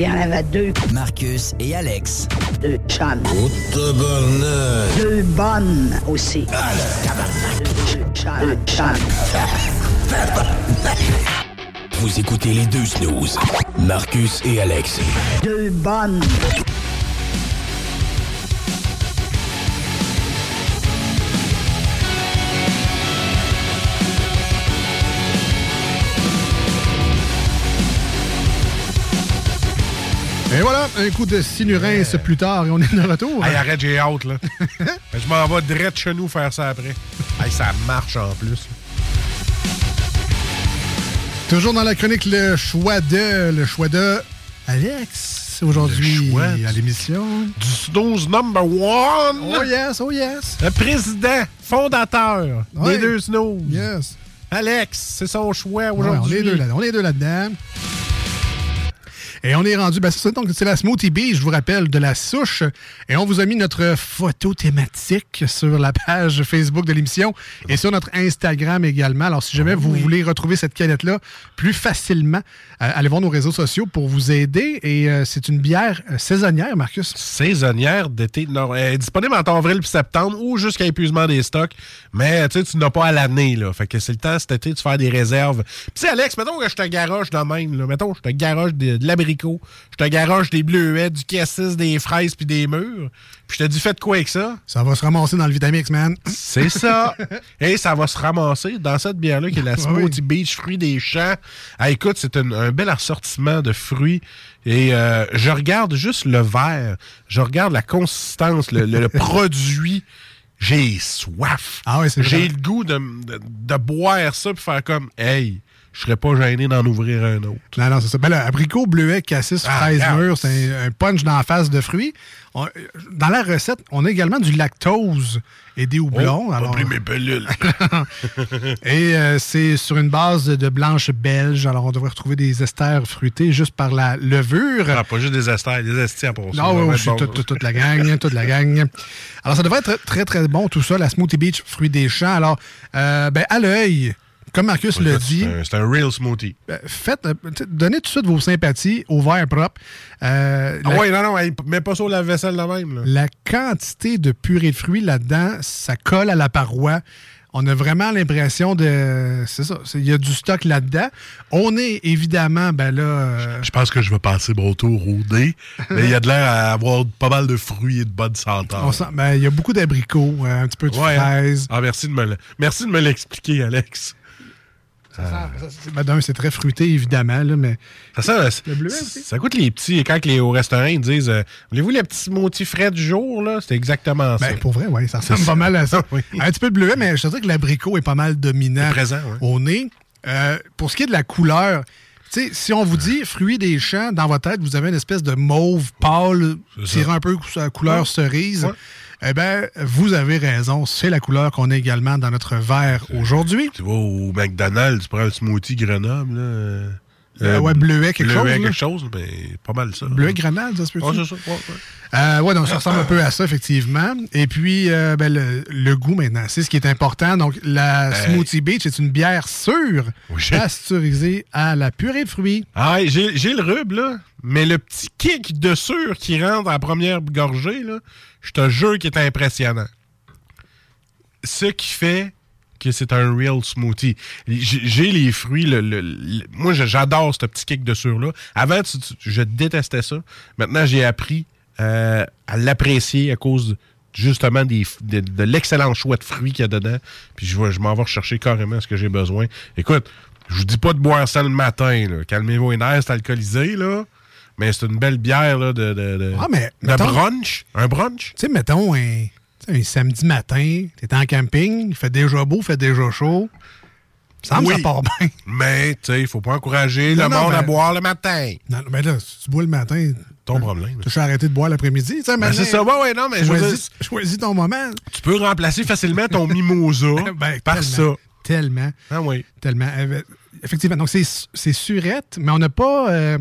Il y en avait deux. Marcus et Alex. Deux chums. Oh, tabarnak. Deux bonnes aussi. Deux chums. Deux chums. Vous écoutez les deux snooze. Marcus et Alex. Deux bonnes. Et voilà, un coup de sinurins plus tard et on est de retour. Hey, arrête, j'ai hâte, là. je m'en vais direct chez nous faire ça après. Hey, ça marche en plus. Toujours dans la chronique Le choix de. Le choix de. Alex, aujourd'hui à l'émission. Du snooze number one! Oh yes, oh yes! Le président, fondateur Ouais. des deux snooze. Yes. Alex, c'est son choix aujourd'hui. on est deux là- on est deux là-dedans. Et on est rendu, ben c'est donc c'est la Smoothie Bee, je vous rappelle, de la souche. Et on vous a mis notre photo thématique sur la page Facebook de l'émission et sur notre Instagram également. Alors, si jamais vous voulez retrouver cette canette-là plus facilement, euh, allez voir nos réseaux sociaux pour vous aider. Et euh, c'est une bière euh, saisonnière, Marcus. Saisonnière d'été. Non, elle est disponible entre avril et septembre ou jusqu'à épuisement des stocks. Mais tu sais, tu n'as pas à l'année. là. Fait que c'est le temps cet été de faire des réserves. Puis Alex, mettons que je te garoche de même. Là. Mettons que je te garoche de, de l'abricot abricots. Je te garoche des bleuets, du cassis, des fraises puis des mûres. Puis je te dis, faites quoi avec ça? Ça va se ramasser dans le Vitamix, man. C'est ça. Et ça va se ramasser dans cette bière-là qui est la Ah oui. Smoothie Beach Fruits des Champs. Ah, écoute, c'est un, un bel assortiment de fruits. Et euh, je regarde juste le verre. Je regarde la consistance, le, le- le produit. J'ai soif. Ah c'est J'ai le goût de, de- de boire ça puis faire comme, hey, je serais pas gêné d'en ouvrir un autre. Non, non, c'est ça. Ben là, abricot, bleuet, cassis, Ah, fraise mûre, c'est un, un punch d'en face de fruits. On- dans la recette, on a également du lactose et des houblons. Oh, alors- pris mes pilules. et euh, c'est sur une base de, blanche belge. Alors, on devrait retrouver des esters fruités juste par la levure. Ah, pas juste des esters, des estis pour ça. Non, oui, oui, toute la gang, toute la gang. Alors, ça devrait être très, très bon, tout ça, la Smoothie Beach, fruits des champs. Alors, euh, ben, à l'œil, comme Marcus l'a dit, C'est un- real smoothie. euh, faites, euh, donnez tout de suite vos sympathies au verre propre. Euh, Ah la, ouais, non, non, mets pas ça au lave-vaisselle de même. Là. la quantité de purée de fruits là-dedans, ça colle à la paroi. On a vraiment l'impression de. C'est ça. Il y a du stock là-dedans. On est évidemment, ben là. euh, Je pense que je vais passer mon tour au nez, mais il y a de l'air à avoir pas mal de fruits et de bonnes senteurs. on sent- ben, il y a beaucoup d'abricots, un petit peu de Ouais, hein? fraises. Ah, merci de me le- merci de me l'expliquer, Alex. Ça ça- d'un, c'est très fruité, évidemment, là, mais. Ça, sent- Le bleuet aussi. ça goûte les petits. Quand les, au restaurant, ils disent euh, Voulez-vous les petits smoothie frais du jour là? C'est exactement ça. Ben, pour vrai, oui, ça ressemble pas ça. mal à ça. Oui. Un petit peu de bleuet, mais je te dirais que l'abricot est pas mal dominant présent, ouais. au nez. Euh, pour ce qui est de la couleur, si on vous dit fruits des champs, dans votre tête, vous avez une espèce de mauve pâle, ça. tirant un peu sa couleur Ouais. cerise. Ouais. Eh bien, vous avez raison. C'est la couleur qu'on a également dans notre verre aujourd'hui. Tu vas au McDonald's, tu prends un smoothie Grenoble. Là, euh, Euh, ouais, bleuet, quelque bleuet, chose, là. quelque chose, mais pas mal ça. Bleuet grenade, ça se peut Ouais, c'est ça. ouais, ouais. Euh, ouais, donc ça ressemble un peu à ça, effectivement. Et puis, euh, ben, le, le goût maintenant, c'est ce qui est important. Donc, la Hey. Smoothie Beach est une bière sûre, Oui. pasteurisée à la purée de fruits. Ah, j'ai le rub, là. Mais le petit kick de sûr qui rentre à la première gorgée, là, je te jure qu'il est impressionnant. Ce qui fait que c'est un real smoothie. J'ai les fruits, le, le- le- moi j'adore ce petit kick de sûr-là. Avant, tu- tu- je détestais ça. Maintenant, j'ai appris euh, à l'apprécier à cause justement des, de, de l'excellent choix de fruits qu'il y a dedans. Puis je, je m'en vais rechercher carrément ce que j'ai besoin. Écoute, je vous dis pas de boire ça le matin. Calmez-vous les nerfs, c'est alcoolisé, là. Mais c'est une belle bière là, de, de, de, Ah, mais, de mettons- brunch. Un brunch? Tu sais, mettons, un, un samedi matin, t'es en camping, il fait déjà beau, il fait déjà chaud. Ça me Oui. ça part bien. Mais, tu sais, il faut pas encourager Non, le non, monde à boire le matin. Non, mais là, si tu bois le matin, Ton problème. tu as arrêté de boire l'après-midi. Tu sais, Ben, c'est ça, ouais, ouais, non, mais je choisis, dire, choisis ton moment. tu peux remplacer facilement ton mimosa Ben, par tellement, ça. Tellement. Ah oui. Tellement. Euh, effectivement. Donc, c'est c'est surette, mais on n'a pas. euh,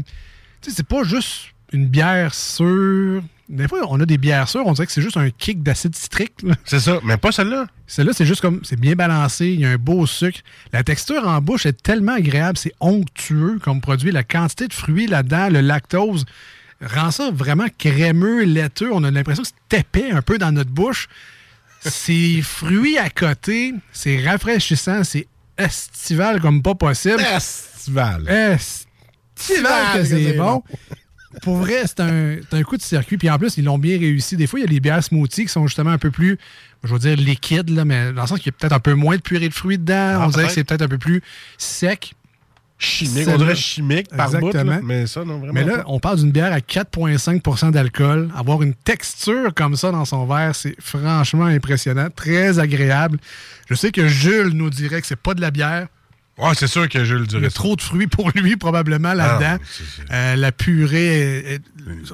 tu sais, c'est pas juste une bière sûre. Des fois, on a des bières sûres, on dirait que c'est juste un kick d'acide citrique. C'est ça, mais pas celle-là. Celle-là, c'est juste comme. C'est bien balancé, il y a un beau sucre. La texture en bouche est tellement agréable, c'est onctueux comme produit. La quantité de fruits là-dedans, le lactose, rend ça vraiment crémeux, laiteux. On a l'impression que c'est épais un peu dans notre bouche. C'est fruits à côté, c'est rafraîchissant, c'est estival comme pas possible. Festival. Estival que c'est bon. Pour vrai, c'est un, coup de circuit. Puis en plus, ils l'ont bien réussi. Des fois, il y a les bières smoothies qui sont justement un peu plus, je veux dire, liquides, là, mais dans le sens qu'il y a peut-être un peu moins de purée de fruits dedans. Ah, on dirait que c'est peut-être un peu plus sec. Chimique, on dirait chimique par bout, Exactement. là, mais ça, non, vraiment Mais là, pas. on parle d'une bière à 4,5% d'alcool. Avoir une texture comme ça dans son verre, c'est franchement impressionnant, très agréable. Je sais que Jules nous dirait que c'est pas de la bière. Ouais, c'est sûr que je le Il y a trop de fruits pour lui, probablement, là-dedans. Ah, c'est- Euh, la purée, est-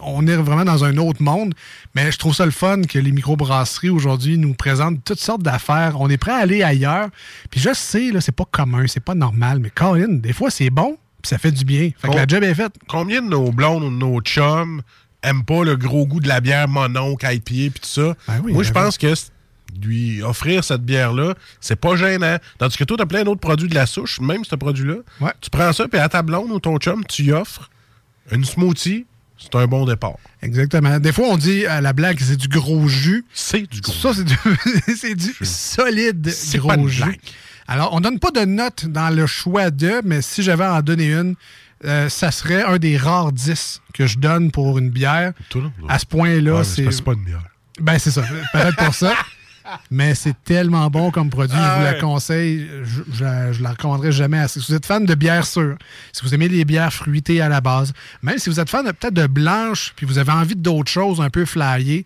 on est vraiment dans un autre monde. Mais je trouve ça le fun que les microbrasseries aujourd'hui nous présentent toutes sortes d'affaires. On est prêt à aller ailleurs. Puis je sais, là, c'est pas commun, c'est pas normal. Mais Colin, des fois, c'est bon, puis ça fait du bien. Fait que Bon. la job est faite. Combien de nos blondes ou de nos chums aiment pas le gros goût de la bière mononcle, IPA puis tout ça? Ben oui, Moi, je ben pense que lui offrir cette bière-là, c'est pas gênant. Tandis que toi, t'as plein d'autres produits de la souche, même ce produit-là. Ouais. Tu prends ça, puis à ta blonde ou ton chum, tu y offres une smoothie, c'est un bon départ. Exactement. Des fois, on dit à la blague que c'est du gros jus. C'est du gros Ça, c'est du, du solide gros pas jus. blague. Alors, on donne pas de note dans le choix de, mais si j'avais à en donner une, euh, ça serait un des rares 10 que je donne pour une bière. À ce point-là, Ouais, c'est. c'est pas une bière. Ben, c'est ça. Peut-être pour ça. Mais c'est tellement bon comme produit. Ah je vous la conseille. Je, je, je la recommanderai jamais assez. Si vous êtes fan de bière sûre, si vous aimez les bières fruitées à la base, même si vous êtes fan de- peut-être de blanche, puis vous avez envie d'autres choses un peu flyées,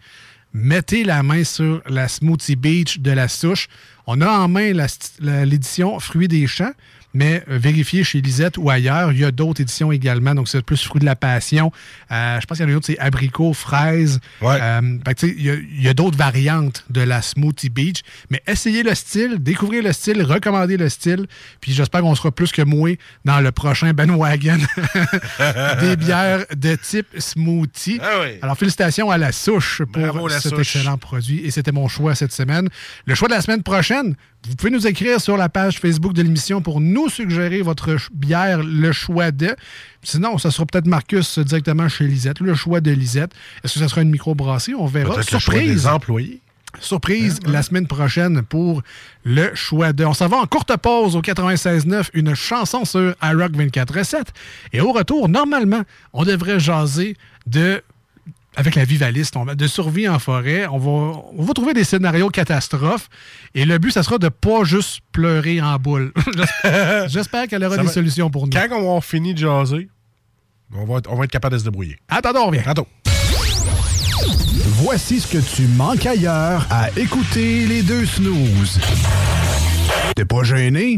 mettez la main sur la Smoothie Beach de la souche. On a en main l'édition Fruits des champs, mais euh, vérifiez chez Lisette ou ailleurs. Il y a d'autres éditions également. Donc, c'est plus Fruits de la Passion. Euh, je pense qu'il y en a une autre, c'est Abricot, Fraise. Euh, tu sais, il y a, d'autres variantes de la Smoothie Beach. Mais essayez le style, découvrez le style, recommandez le style. Puis j'espère qu'on sera plus que moué dans le prochain Ben Wagon des bières de type smoothie. Ah oui. Alors, félicitations à la souche pour Bravo, la cet souche. excellent produit. Et c'était mon choix cette semaine. Le choix de la semaine prochaine, vous pouvez nous écrire sur la page Facebook de l'émission pour nous suggérer votre bière, le choix de. Sinon, ça sera peut-être Marcus directement chez Lisette, le choix de Lisette. Est-ce que ça sera une microbrasserie? On verra. Surprise! employés. Surprise la semaine prochaine pour le choix de. On s'en va en courte pause au 96.9, une chanson sur iRock 24.7. Et au retour, normalement, on devrait jaser de. Avec la vivaliste, on va- de survie en forêt. On va, on va trouver des scénarios catastrophes. Et le but, ça sera de pas juste pleurer en boule. J'espère- qu'elle aura Ça des va- solutions pour nous. Quand on va avoir fini de jaser, on va, être- on va être capable de se débrouiller. Attendons, on revient. Tantôt. Voici ce que tu manques ailleurs à écouter les deux snooze. T'es pas gêné?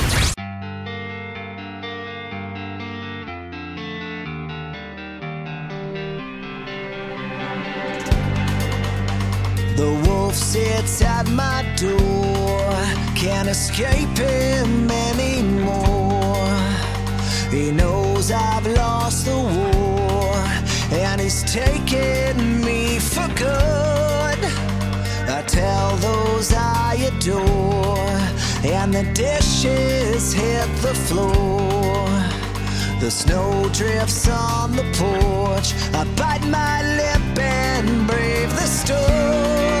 The wolf sits at my door, can't escape him anymore. He knows I've lost the war, and he's taken me for good. I tell those I adore, and the dishes hit the floor. The snow drifts on the porch. I bite my lip and brave the storm.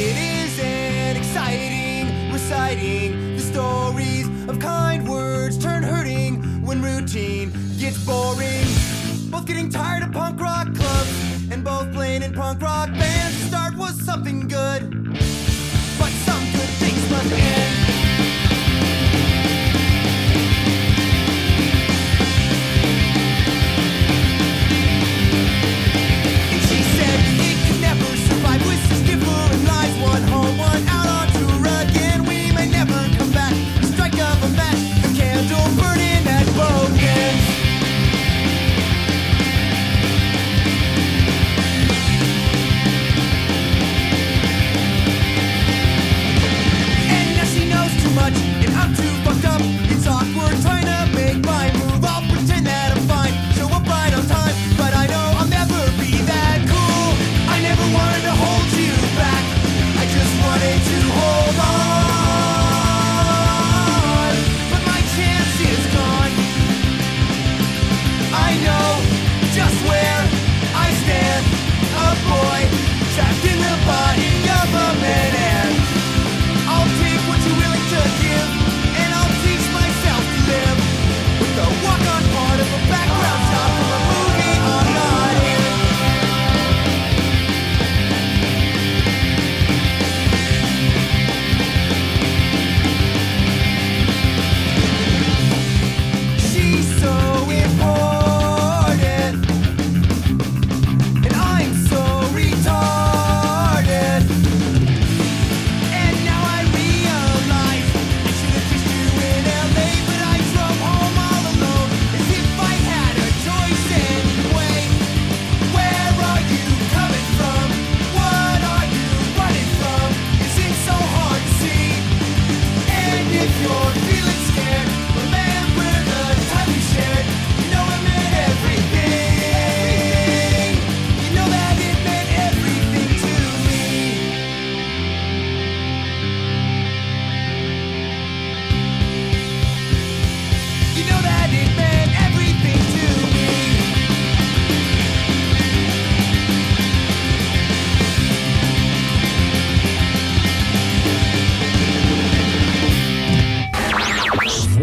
It is an exciting reciting the stories of kind words turn hurting when routine gets boring. Both getting tired of punk rock clubs and both playing in punk rock bands. To start was something good, but some good things must end.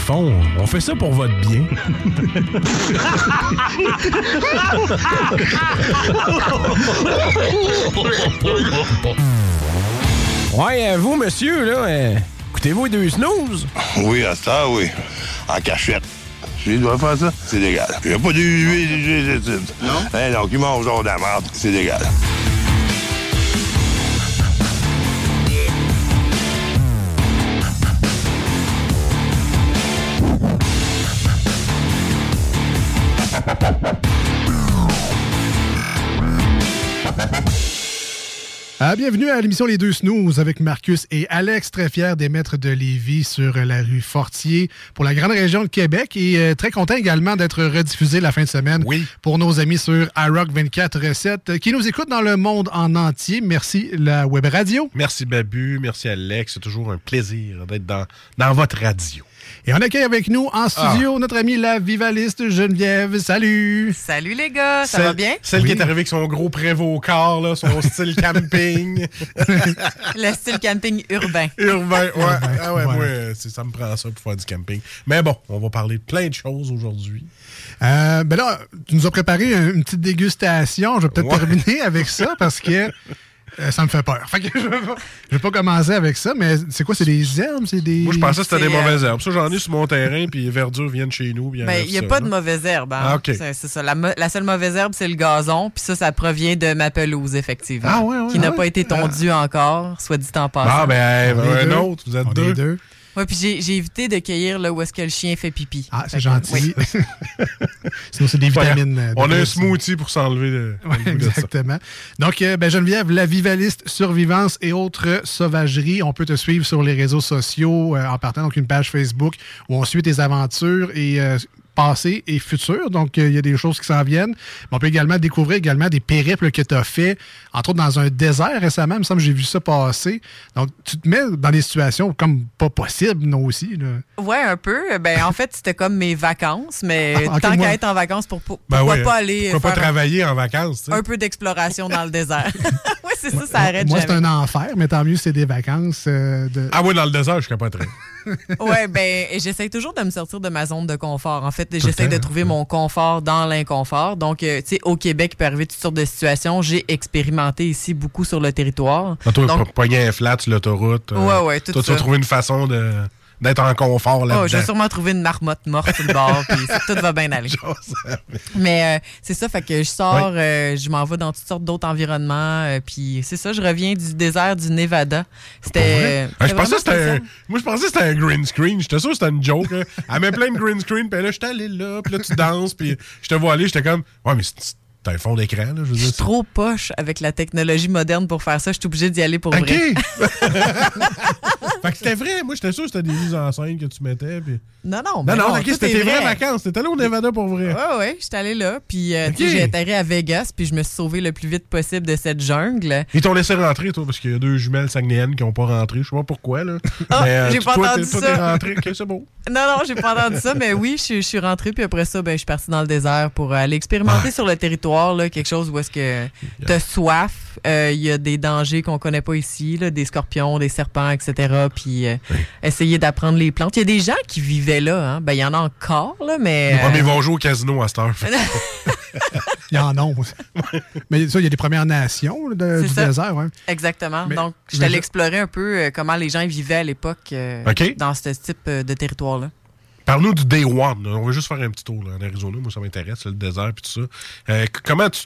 Fond, on fait ça pour votre bien. Ouais, euh, vous, monsieur, là, euh, écoutez-vous les deux snooze? Oui, à ça, oui. En cachette. Je dois faire ça, c'est légal. Il n'y a pas d'huile, Non? Eh non, qui mange genre de la merde, c'est légal. Ah, bienvenue à l'émission Les Deux Snooze avec Marcus et Alex, très fiers d'émettre de Lévis sur la rue Fortier pour la grande région de Québec et euh, très content également d'être rediffusé la fin de semaine pour nos amis sur iRock 24.7 qui nous écoutent dans le monde en entier. Merci la web radio. Merci Babu, merci Alex. C'est toujours un plaisir d'être dans, dans votre radio. Et on accueille avec nous en studio notre amie la vivaliste Geneviève. Salut! Salut les gars, ça Celle- va bien? Celle qui est arrivée avec son gros prévocard, là, son style camping. Le style camping urbain. Urbain, ouais. Ah ouais, ouais. moi, c'est- ça me prend ça pour faire du camping. Mais bon, on va parler de plein de choses aujourd'hui. Euh, ben là, tu nous as préparé un- une petite dégustation. Je vais peut-être Ouais. terminer avec ça parce que euh, ça me fait peur. Fait que je vais pas, je vais pas commencer avec ça, mais c'est quoi? C'est des herbes? C'est des... Moi, je pensais que c'était des euh, mauvaises herbes. Ça, j'en ai sur mon terrain, puis les verdures viennent chez nous. ils Ben, il n'y a ça, pas de là. mauvaise herbe. hein. Ah. C'est ça. La, seule mauvaise herbe, c'est le gazon. Puis ça, ça provient de ma pelouse, effectivement. Ah, ouais, ouais, qui n'a ouais. pas été tondue encore, soit dit en passant. Ah, ben, un deux. autre, vous êtes On est deux. Ouais, puis j'ai évité de cueillir là où est-ce que le chien fait pipi. Ah, c'est que- gentil. oui. Sinon, c'est des vitamines. euh, de On a un smoothie pour s'enlever le, Ouais, le goût de ça. exactement. Donc, euh, ben, Geneviève, la vivaliste survivance et autres sauvageries, on peut te suivre sur les réseaux sociaux euh, en partant donc une page Facebook où on suit tes aventures et euh, passées et futures. Donc, euh, il y a des choses qui s'en viennent. Mais on peut également découvrir également des périples que tu as fait, entre autres dans un désert récemment. Il me semble que j'ai vu ça passer. Donc, tu te mets dans des situations comme pas possible, non aussi. Là. Ouais, un peu. Ben, en fait, c'était comme mes vacances, mais Ah, tant moi- qu'à être en vacances, pour, pour- Ben pourquoi ouais, pas aller Pourquoi faire pas travailler en vacances, un peu d'exploration dans le désert? oui, c'est ça, ça arrête Moi, c'est un enfer, mais tant mieux, c'est des vacances. euh, de... Ah oui, dans le désert, je capoterais. ouais, ben, j'essaie toujours de me sortir de ma zone de confort. En fait, j'essaie de trouver mon confort dans l'inconfort. Donc, euh, tu sais, au Québec, il peut arriver toutes sortes de situations. J'ai expérimenté ici beaucoup sur le territoire. Ah, toi, Donc, un flat sur l'autoroute. euh, Ouais, ouais, tout Toi, tu vas ça. trouver une façon de- d'être en confort là-dedans. oh, je vais sûrement trouver une marmotte morte sur le bord, puis tout va bien aller. Mais euh, c'est ça, fait que je sors, euh, je m'en vais dans toutes sortes d'autres environnements, euh, puis c'est ça, je reviens du désert du Nevada. C'était. Ah, je pensais c'était un... Moi, je pensais que c'était un green screen. J'étais sûr que c'était une joke. hein. Elle met plein de green screen, puis là, j'étais allé là, puis là, tu danses, puis je te vois aller, j'étais comme, ouais, mais c'est c'est un fond d'écran, là, je veux Je dire. suis trop poche avec la technologie moderne pour faire ça. Je suis obligée d'y aller pour OK! vrai. fait que c'était vrai. Moi, j'étais sûr que c'était des mises en scène que tu mettais, puis... Non, non, Non, mais non, non, ok, tout c'était est tes vraies vrai. vacances. T'étais allé au Nevada pour vrai. Ouais, ouais, j'étais allée là. Puis, euh, tu sais, j'ai atterri à Vegas, puis je me suis sauvé le plus vite possible de cette jungle. Ils t'ont laissé rentrer, toi, parce qu'il y a deux jumelles saguenéennes qui n'ont pas rentré. Je sais pas pourquoi, là. Ah, Mais, euh, j'ai pas toi, entendu t'es- toi, ça. t'es rentré. OK, c'est beau. Non, non, j'ai pas entendu ça, mais oui, je, suis- je rentrée, puis après ça, ben, je suis partie dans le désert pour aller expérimenter Ah. sur le territoire, là, quelque chose où est-ce que t'as soif, euh, il y a des dangers qu'on connaît pas ici, là, des scorpions, des serpents, etc., puis euh, essayer d'apprendre les plantes. Il y a des gens qui vivaient là, hein. ben, il y en a encore, là, mais... Ouais, mais ils euh, vont jouer au casino à cette heure. Il y en a. mais ça, il y a des Premières Nations de- du ça. désert. Ouais. Exactement. Mais- Donc, je je- explorer un peu comment les gens vivaient à l'époque euh, dans ce type de territoire-là. Parle-nous du Day One. là. On va juste faire un petit tour là, en Arizona. Moi, ça m'intéresse, le désert et tout ça. Euh, comment tu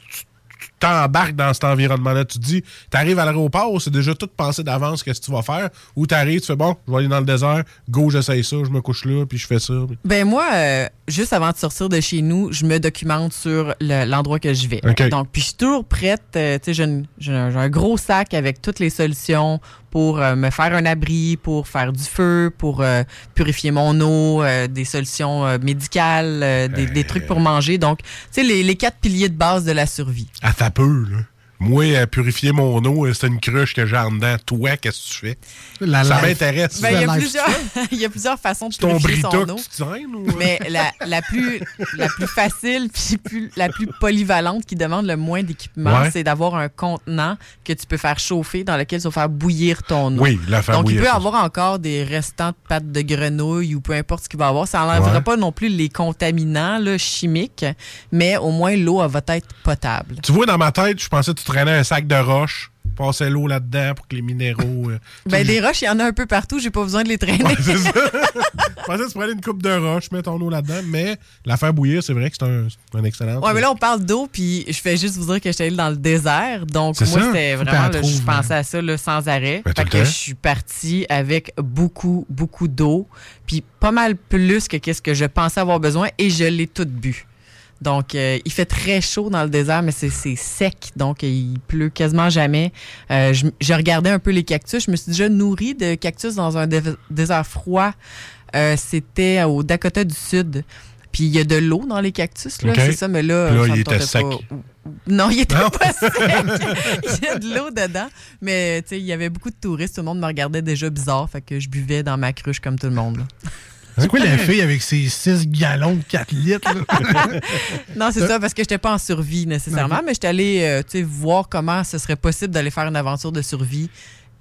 t'embarques dans cet environnement-là? Tu te dis, tu arrives à l'aéroport, c'est déjà tout pensé d'avance qu'est-ce que tu vas faire. Ou tu arrives, tu fais, bon, je vais aller dans le désert, go, j'essaye ça, je me couche là, puis je fais ça. Ben moi, euh, juste avant de sortir de chez nous, je me documente sur le- l'endroit que je vais. Donc, puis je suis toujours prête. euh, tu sais, j'ai un gros sac avec toutes les solutions pour euh, me faire un abri, pour faire du feu, pour euh, purifier mon eau, euh, des solutions euh, médicales, euh, des, des trucs pour manger. Donc, tu sais, les, les quatre piliers de base de la survie. À ta peu, là. Moi, à purifier mon eau, c'est une cruche que j'ai en dedans. Toi, qu'est-ce que tu fais? La ça m'intéresse. Ben, il, y a plusieurs, il y a plusieurs façons de ton purifier son Brita eau. que tu traînes? Ou... Mais la, la, plus, la plus facile puis plus, la plus polyvalente qui demande le moins d'équipement, Ouais. c'est d'avoir un contenant que tu peux faire chauffer dans lequel tu vas faire bouillir ton eau. Oui, la faire Donc, il bouillir, peut ça. avoir encore des restants de pâtes de grenouille ou peu importe ce qu'il va avoir. Ça n'enlèvera Ouais. pas non plus les contaminants là, chimiques, mais au moins l'eau va être potable. Tu vois, dans ma tête, je pensais que tu traînais un sac de roches, passais l'eau là-dedans pour que les minéraux. euh, Ben, des roches, il y en a un peu partout, j'ai pas besoin de les traîner. Ouais, c'est ça. je pensais que tu prenais une coupe de roches, mets ton eau là-dedans, mais la faire bouillir, c'est vrai que c'est un, excellent. Ouais, mais là, on parle d'eau, puis je fais juste vous dire que j'étais allée dans le désert. Donc, C'est moi, ça. c'était vraiment, je pensais à ça là, sans arrêt. Ben, fait que je suis partie avec beaucoup, beaucoup d'eau, puis pas mal plus que qu'est-ce que je pensais avoir besoin, et je l'ai toute bu. Donc, euh, il fait très chaud dans le désert, mais c'est sec. Donc, il pleut quasiment jamais. Euh, je, je regardais un peu les cactus. Je me suis déjà nourri de cactus dans un dé- désert froid. Euh, C'était au Dakota du Sud. Puis, il y a de l'eau dans les cactus, là. C'est ça, mais là, il était sec. pas. Non, il était Non? pas sec. il y a de l'eau dedans. Mais, tu sais, il y avait beaucoup de touristes. Tout le monde me regardait déjà bizarre. Fait que je buvais dans ma cruche comme tout le monde. C'est quoi la fille avec ses 6 gallons de 4 litres? là? Non, c'est ça, parce que j'étais pas en survie nécessairement, mais j'étais allée euh, tu sais, voir comment ce serait possible d'aller faire une aventure de survie.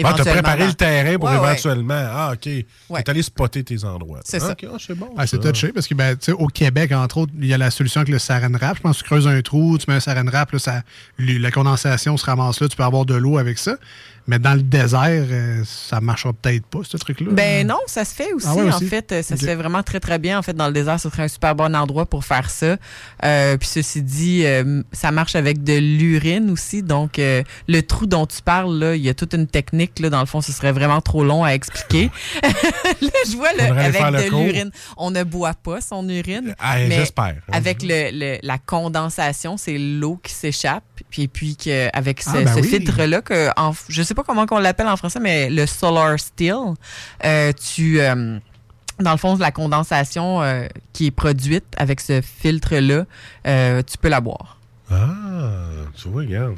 Ah, t'as préparé le terrain pour Ouais, ouais. éventuellement. Ah, OK. Ouais. T'es allé spotter tes endroits. C'est Ah, ça. OK, ah, c'est bon. Ah, c'est touché parce que ben, tu sais, au Québec, entre autres, il y a la solution avec le saran wrap. Je pense que tu creuses un trou, tu mets un saran wrap, là, ça, la condensation se ramasse là, tu peux avoir de l'eau avec ça. Mais dans le désert, euh, ça marchera peut-être pas, ce truc-là. Ben non, ça se fait aussi, Ah ouais, en aussi? fait. Ça se fait vraiment très, très bien. En fait, dans le désert, ce serait un super bon endroit pour faire ça. Euh, puis ceci dit, euh, ça marche avec de l'urine aussi. Donc, euh, le trou dont tu parles, là, il y a toute une technique. Là, dans le fond, ce serait vraiment trop long à expliquer. là, je vois là, avec de l'urine. On ne boit pas son urine. Ah, mais j'espère. Avec le, le- la condensation, c'est l'eau qui s'échappe. Puis, puis que, avec ce, Ah, ben ce oui. filtre-là, que en- je sais pas comment on l'appelle en français, mais le Solar Steel, euh, tu. euh, dans le fond, la condensation euh, qui est produite avec ce filtre-là, euh, tu peux la boire. Ah, tu vois, regarde.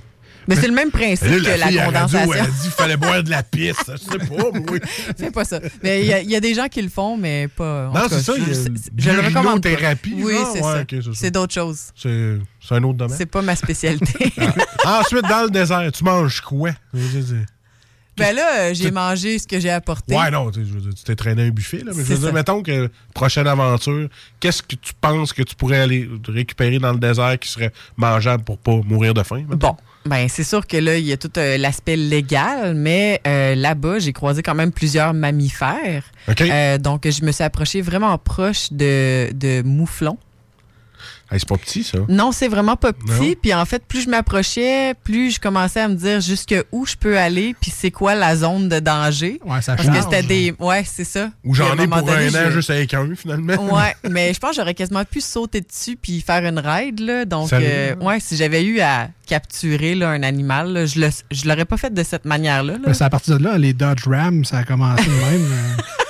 Mais c'est le même principe que la à radio, condensation. Elle a dit qu'il fallait boire de la pisse. Je sais pas, moi. Fais pas ça. Mais il y, a- il y a des gens qui le font, mais pas. Non, c'est ça, Je, je- le recommande. pas. urinothérapie, Oui, c'est Ouais, ça. c'est c'est d'autres choses. C'est c'est un autre domaine. C'est pas ma spécialité. Ah, Ensuite, dans le désert, tu manges quoi? ben là, euh, j'ai mangé ce que j'ai apporté. Ouais, non, tu sais, je veux dire, tu t'es traîné un buffet, là, mais je C'est veux dire, ça. mettons que prochaine aventure, qu'est-ce que tu penses que tu pourrais aller récupérer dans le désert qui serait mangeable pour pas mourir de faim? mettons? Bon, ben c'est sûr que là, il y a tout euh, l'aspect légal, mais euh, là-bas, j'ai croisé quand même plusieurs mammifères. OK. Euh, donc, je me suis approchée vraiment proche de, de mouflons. Hey, c'est pas petit, ça. Non, c'est vraiment pas petit. Puis en fait, plus je m'approchais, plus je commençais à me dire jusque où je peux aller, puis c'est quoi la zone de danger. Ouais, ça Parce que c'était des. Ouais, c'est ça. Ou j'en ai pour donné, un an je- juste avec un, finalement. Ouais, mais je pense que j'aurais quasiment pu sauter dessus puis faire une. Là. Donc, euh, ouais, si j'avais eu à capturer là, un animal, là, je le, je l'aurais pas fait de cette manière-là. là. Ben, c'est à partir de là, les Dodge Ram, ça a commencé de même.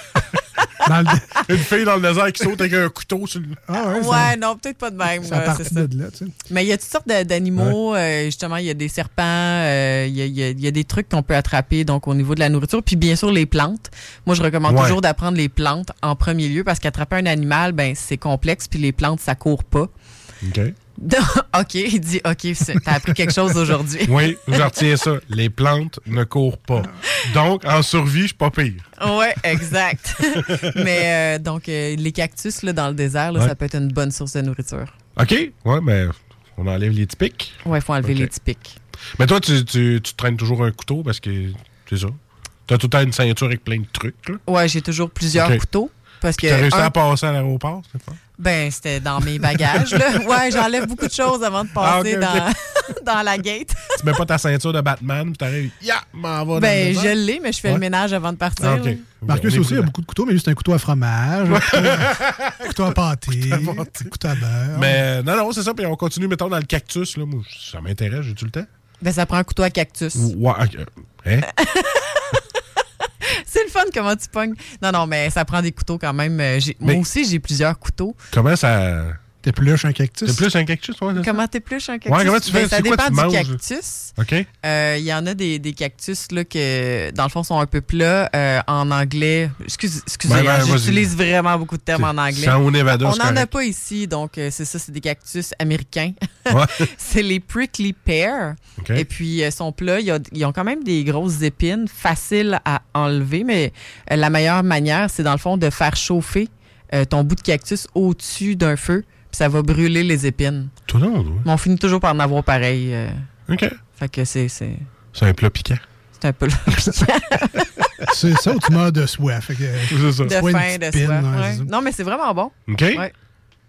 Dans le- Une fille dans le désert qui saute avec un couteau sur le. Ah ouais, Ouais, ça- non, peut-être pas de même. ça là, ça. de là, tu sais. Mais il y a toutes sortes d'animaux. euh, justement, il y a des serpents, euh, il y, a, il y a- il y a des trucs qu'on peut attraper donc au niveau de la nourriture. Puis bien sûr, les plantes. Moi, je recommande Ouais. toujours d'apprendre les plantes en premier lieu parce qu'attraper un animal, ben c'est complexe. Puis les plantes, ça court pas. OK. OK, il dit OK, t'as appris quelque chose aujourd'hui. Oui, je retiens ça. Les plantes ne courent pas. Donc, en survie, je suis pas pire. Ouais, exact. Mais euh, donc, euh, les cactus là, dans le désert, là, Ouais. ça peut être une bonne source de nourriture. OK? Ouais, mais on enlève les typiques. Ouais, il faut enlever les typiques. Mais toi, tu, tu, tu traînes toujours un couteau parce que c'est ça. T'as tout le temps une ceinture avec plein de trucs. Là. Ouais, j'ai toujours plusieurs couteaux. Parce que T'as réussi un- à passer à l'aéroport, c'est ça? Ben, c'était dans mes bagages. Là. Ouais, j'enlève beaucoup de choses avant de passer Ah, ok. Dans, dans la gate. Tu mets pas ta ceinture de Batman, puis t'arrives, ya, m'en va dans Ben, le je l'ai, mais je fais Ouais. le ménage avant de partir. Ah. Marcus est aussi a prudent. beaucoup de couteaux, mais c'est un couteau à fromage, un couteau, un couteau à pâté, un couteau à beurre. Mais non, non, c'est ça. Puis on continue, mettons, dans le cactus. Là. Moi, ça m'intéresse, j'ai-tu le temps? Ben, ça prend un couteau à cactus. Ouais, ok. Hein? Fun comment tu pognes. Non, non, mais ça prend des couteaux quand même. Euh, Moi aussi, j'ai plusieurs couteaux. Comment ça. T'épluches un cactus? Plus un cactus, ouais? Comment t'épluches un cactus? Ouais, comment tu Ben, ça quoi dépend tu du manges? cactus. OK. Euh, Il y en a des, des cactus là, que, dans le fond, sont un peu plats. euh, en anglais, excuse, excusez, Ben, ben, hein, vas-y. j'utilise vraiment beaucoup de termes en anglais. c'est au Nevada, On n'en a pas ici, donc euh, c'est ça, c'est des cactus américains. Ouais. c'est les prickly pear. Et puis, euh, sont plats. Il Ils ont quand même des grosses épines, faciles à enlever, mais euh, la meilleure manière, c'est dans le fond de faire chauffer euh, ton bout de cactus au-dessus d'un feu, puis ça va brûler les épines. Tout le monde, Mais on finit toujours par en avoir pareil. euh. OK. Fait que c'est. C'est C'est un plat piquant. c'est un peu C'est ça ou tu meurs de soif? Fait que- C'est ça. de Soit une faim, petite de pine, soif. ouais, ouais. c'est ça. Non, mais c'est vraiment bon. OK? Ouais.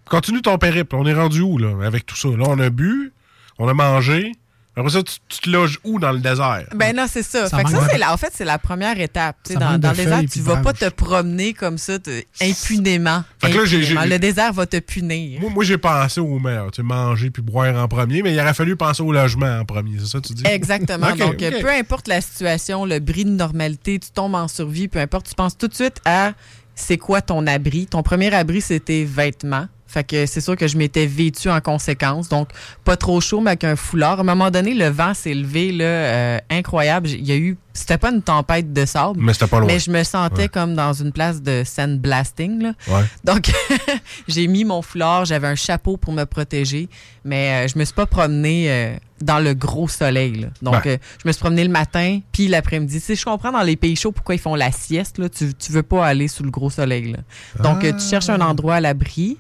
Continue ton périple. On est rendu où, là, avec tout ça? Là, on a bu, on a mangé. Après ça, tu, tu te loges où dans le désert? Ben non, c'est ça. Ça Fait que ça, de- la- en fait, c'est la première étape. Tu sais, Ça dans dans de le désert, tu vas pas te promener comme ça te- impunément. Fait que là, j'ai- Impunément. j'ai- Le désert va te punir. Moi, moi, j'ai pensé au meilleur, tu sais, manger puis boire en premier, mais il aurait fallu penser au logement en premier, c'est ça que tu dis? Exactement. Donc, peu importe la situation, le bris de normalité, tu tombes en survie, peu importe, tu penses tout de suite à c'est quoi ton abri? Ton premier abri, c'était vêtements. Fait que c'est sûr que je m'étais vêtue en conséquence. Donc, pas trop chaud, mais avec un foulard. À un moment donné, le vent s'est levé, là, euh, incroyable. Il y a eu, c'était pas une tempête de sable. Mais c'était pas loin. Mais je me sentais Ouais. comme dans une place de sandblasting, là. Ouais. Donc, j'ai mis mon foulard, j'avais un chapeau pour me protéger, mais euh, je me suis pas promené euh, dans le gros soleil. là. Donc, Ben. euh, je me suis promené le matin, puis l'après-midi. Tu sais, je comprends dans les pays chauds pourquoi ils font la sieste. Là. Tu, tu veux pas aller sous le gros soleil. là. Donc, euh, tu cherches un endroit à l'abri.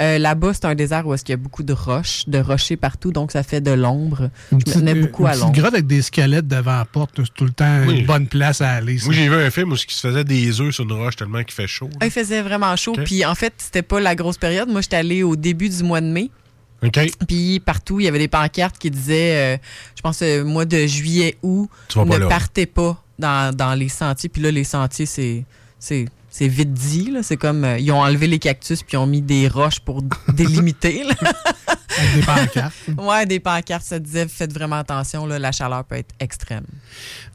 Euh, Là-bas, c'est un désert où est-ce qu'il y a beaucoup de roches, de rochers partout, donc ça fait de l'ombre. Je me tenais beaucoup une à l'ombre. grotte avec des squelettes devant la porte, c'est tout le temps Oui. une bonne place à aller. ça. Moi, j'ai vu un film où il se faisait des œufs sur une roche tellement qu'il fait chaud. Il faisait vraiment chaud. Puis en fait, c'était pas la grosse période. Moi, j'étais allée au début du mois de mai. OK. Puis partout, il y avait des pancartes qui disaient, euh, je pense, euh, mois de juillet, août, ne là. partez pas dans, dans les sentiers. Puis là, les sentiers, c'est c'est c'est vite dit. là. C'est comme, euh, ils ont enlevé les cactus puis ils ont mis des roches pour délimiter. là. Avec des pancartes. ouais, des pancartes, ça disait, faites vraiment attention, là, la chaleur peut être extrême.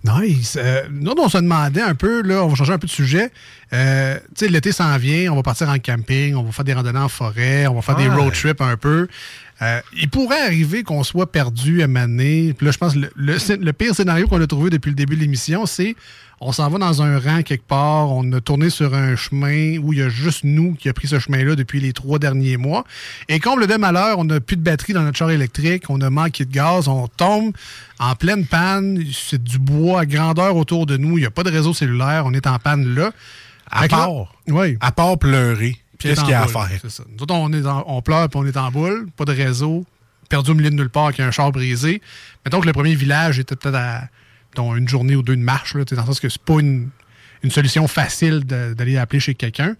Nice. Euh, nous, on se demandait un peu, là, on va changer un peu de sujet. Euh, tu sais, l'été s'en vient, on va partir en camping, on va faire des randonnées en forêt, on va faire des road trips un peu. Euh, il pourrait arriver qu'on soit perdu à Mané. Puis là, je pense que le, le scé- le pire scénario qu'on a trouvé depuis le début de l'émission, c'est on s'en va dans un rang quelque part, on a tourné sur un chemin où il y a juste nous qui a pris ce chemin-là depuis les trois derniers mois. Et comble de malheur, on n'a plus de batterie dans notre char électrique, on a manqué de gaz, on tombe en pleine panne, c'est du bois à grandeur autour de nous, il n'y a pas de réseau cellulaire, on est en panne là. À là- part, oui. à part pleurer, qu'est-ce qu'il y a à faire? c'est ça. Nous autres, on, est en- on pleure puis on est en boule, pas de réseau, perdu au milieu de nulle part avec un char brisé. Mettons que le premier village était peut-être à une journée ou deux de marche, là, dans le sens que c'est pas une, une solution facile d'aller appeler chez quelqu'un.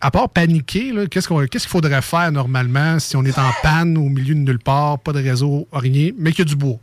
À part paniquer, qu'est-ce qu'il faudrait faire normalement si on est en panne au milieu de nulle part, pas de réseau, rien, mais qu'il y a du bois?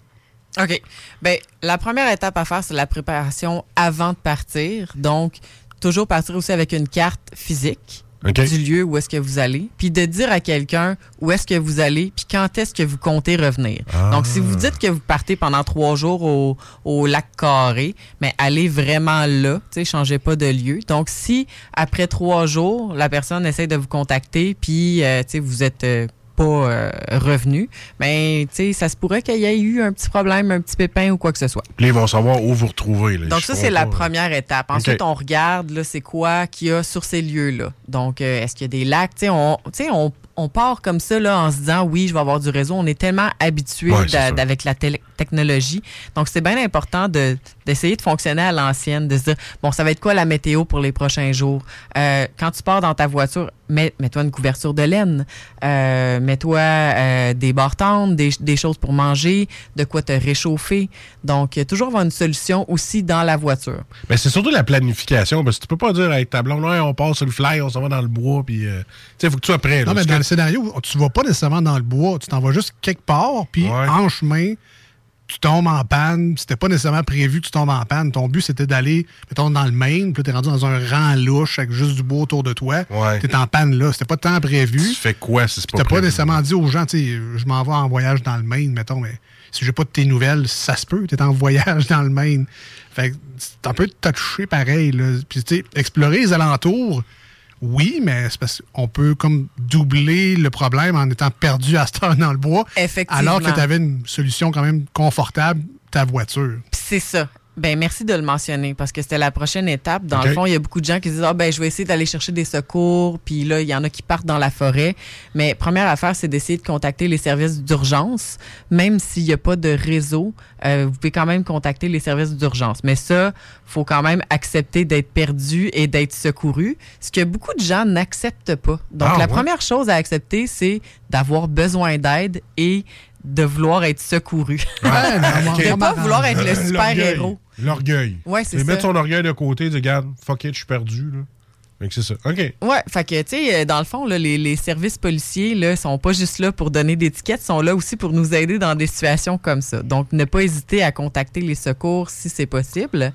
OK. Ben, la première étape à faire, c'est la préparation avant de partir. Donc, toujours partir aussi avec une carte physique Du lieu où est-ce que vous allez, puis de dire à quelqu'un où est-ce que vous allez, puis quand est-ce que vous comptez revenir. Ah. Donc, si vous dites que vous partez pendant trois jours au, au lac Carré, mais allez vraiment là, tu sais, changez pas de lieu. Donc, si après trois jours, la personne essaie de vous contacter, puis, euh, tu sais, vous êtes... euh, pas euh, revenu, mais tu sais, ça se pourrait qu'il y ait eu un petit problème, un petit pépin ou quoi que ce soit. Puis ils vont savoir où vous retrouver. là. Donc ça, c'est la première étape. Ensuite, on regarde, là, c'est quoi qu'il y a sur ces lieux-là. Donc, euh, est-ce qu'il y a des lacs? Tu sais, on, part comme ça, là, en se disant, oui, je vais avoir du réseau. On est tellement habitué Ouais, avec la technologie. Donc, c'est bien important de, d'essayer de fonctionner à l'ancienne, de se dire, bon, ça va être quoi la météo pour les prochains jours? Euh, quand tu pars dans ta voiture, mets, mets-toi une couverture de laine, euh, mets-toi euh, des bartendes, des, des choses pour manger, de quoi te réchauffer. Donc, euh, toujours avoir une solution aussi dans la voiture. Mais c'est surtout la planification, parce que tu peux pas dire avec ta blonde, Ouais, on part sur le fly, on s'en va dans le bois, puis euh, tu sais, il faut que tu sois prêt. là, Non, mais dans que- le scénario, tu vas pas nécessairement dans le bois, tu t'en vas juste quelque part, puis en chemin, tu tombes en panne. C'était pas nécessairement prévu que tu tombes en panne. Ton but, c'était d'aller, mettons, dans le Maine, puis là, t'es rendu dans un rang louche avec juste du bois autour de toi. Ouais. T'es en panne là. C'était pas temps prévu. Tu fais quoi si c'est pas T'as pas nécessairement dit aux gens, tu je m'en vais en voyage dans le Maine, mettons, mais si j'ai pas de tes nouvelles, ça se peut, t'es en voyage dans le Maine. Fait que c'est un peu touché pareil, là. Puis, tu sais, explorer les alentours, oui, mais c'est parce qu'on peut comme doubler le problème en étant perdu à cette heure dans le bois. Effectivement. Alors que tu avais une solution quand même confortable, ta voiture. C'est ça. Ben merci de le mentionner parce que c'était la prochaine étape. Dans le fond, il y a beaucoup de gens qui disent ah ben je vais essayer d'aller chercher des secours, puis là il y en a qui partent dans la forêt. Mais première affaire, c'est d'essayer de contacter les services d'urgence, même s'il n'y a pas de réseau, euh, vous pouvez quand même contacter les services d'urgence. Mais ça, faut quand même accepter d'être perdu et d'être secouru, ce que beaucoup de gens n'acceptent pas. Donc Ah, la ouais? première chose à accepter, c'est d'avoir besoin d'aide et de vouloir être secouru. Ouais, non, de pas vouloir être le super-héros. L'orgueil. Ouais, c'est mettre son orgueil de côté, dire, regarde, fuck it, je suis perdu. Là. Fait que c'est ça. OK. Ouais, fait que, tu sais, dans le fond, là, les, les services policiers, là, sont pas juste là pour donner des tickets, sont là aussi pour nous aider dans des situations comme ça. Donc, ne pas hésiter à contacter les secours si c'est possible.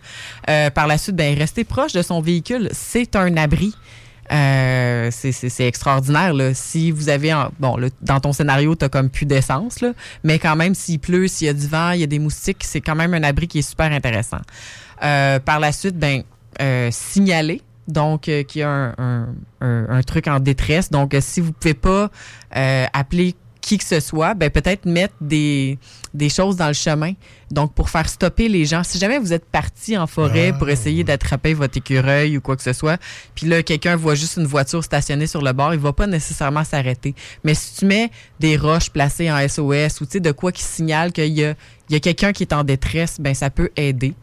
Euh, par la suite, ben, rester proche de son véhicule, c'est un abri. Euh, c'est- extraordinaire. Là. Si vous avez, bon, là, dans ton scénario, tu comme plus d'essence, mais quand même, s'il pleut, s'il y a du vent, il y a des moustiques, c'est quand même un abri qui est super intéressant. Euh, par la suite, ben, euh, signaler. Donc, euh, qu'il y a un, un- un- un truc en détresse. Donc, euh, si vous pouvez pas euh, appeler qui que ce soit, ben peut-être mettre des, des choses dans le chemin. Donc, pour faire stopper les gens. Si jamais vous êtes parti en forêt pour essayer d'attraper votre écureuil ou quoi que ce soit, puis là, quelqu'un voit juste une voiture stationnée sur le bord, il va pas nécessairement s'arrêter. Mais si tu mets des roches placées en SOS ou tu sais, de quoi qui signale qu'il y a, il y a quelqu'un qui est en détresse, ben ça peut aider.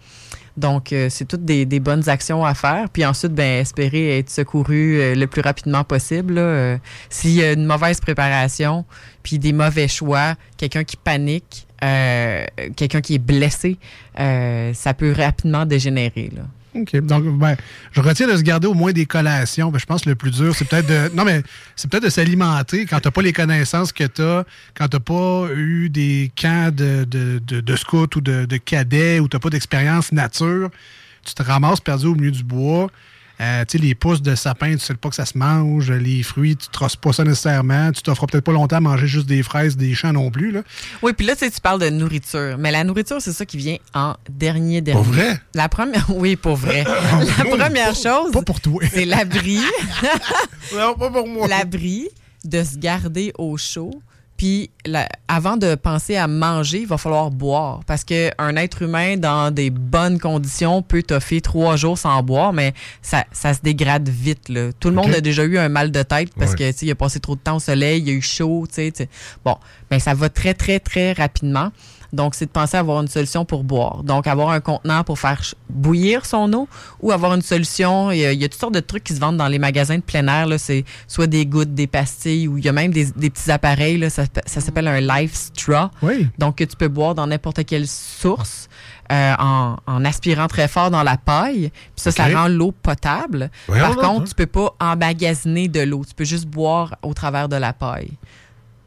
Donc, euh, c'est toutes des, bonnes actions à faire. Puis ensuite, ben, espérer être secouru euh, le plus rapidement possible. Euh, S'il y a une mauvaise préparation, puis des mauvais choix, quelqu'un qui panique, euh, quelqu'un qui est blessé, euh, ça peut rapidement dégénérer. OK. Donc, ben, je retiens de se garder au moins des collations. Ben, je pense que le plus dur, c'est peut-être de. Non, mais c'est peut-être de s'alimenter quand t'as pas les connaissances que t'as, quand t'as pas eu des camps de, de, de, scouts ou de, de cadets ou t'as pas d'expérience nature. Tu te ramasses perdu au milieu du bois. Euh, tu sais, les pousses de sapin, tu sais pas que ça se mange. Les fruits, tu trosses pas ça nécessairement. Tu t'offres peut-être pas longtemps à manger juste des fraises, des champs non plus. Là. Oui, puis là, tu parles de nourriture. Mais la nourriture, c'est ça qui vient en dernier dernier. Pour vrai? La première, oui, pour vrai. la première chose, Pas pour toi. c'est l'abri. non, pas pour moi. L'abri, de se garder au chaud. Puis, la- avant de penser à manger, il va falloir boire. Parce qu'un être humain, dans des bonnes conditions, peut toffer trois jours sans boire, mais ça, ça se dégrade vite. là. Tout le monde a déjà eu un mal de tête parce Ouais. que, tu sais, il a passé trop de temps au soleil, il a eu chaud, tu sais. Bon, ben ça va très, très, très rapidement. Donc, c'est de penser à avoir une solution pour boire. Donc, avoir un contenant pour faire bouillir son eau ou avoir une solution. Il y, a, il y a toutes sortes de trucs qui se vendent dans les magasins de plein air. C'est soit des gouttes, des pastilles ou il y a même des, des petits appareils. Là. Ça, ça s'appelle un Life Straw. Donc, que tu peux boire dans n'importe quelle source. euh, en, en aspirant très fort dans la paille. Puis ça, ça rend l'eau potable. Par contre, hein. tu peux pas emmagasiner de l'eau. Tu peux juste boire au travers de la paille.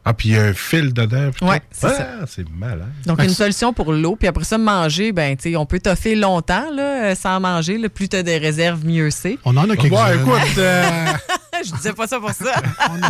Ah, puis il y a un fil dedans. tout. c'est ah, ça. c'est malade. Donc, une solution pour l'eau. Puis après ça, manger, ben, tu sais, on peut toffer longtemps là, euh, sans manger. Là. Plus tu as des réserves, mieux c'est. On en a quelques-uns. Ouais, écoute, euh, Je disais pas ça pour ça.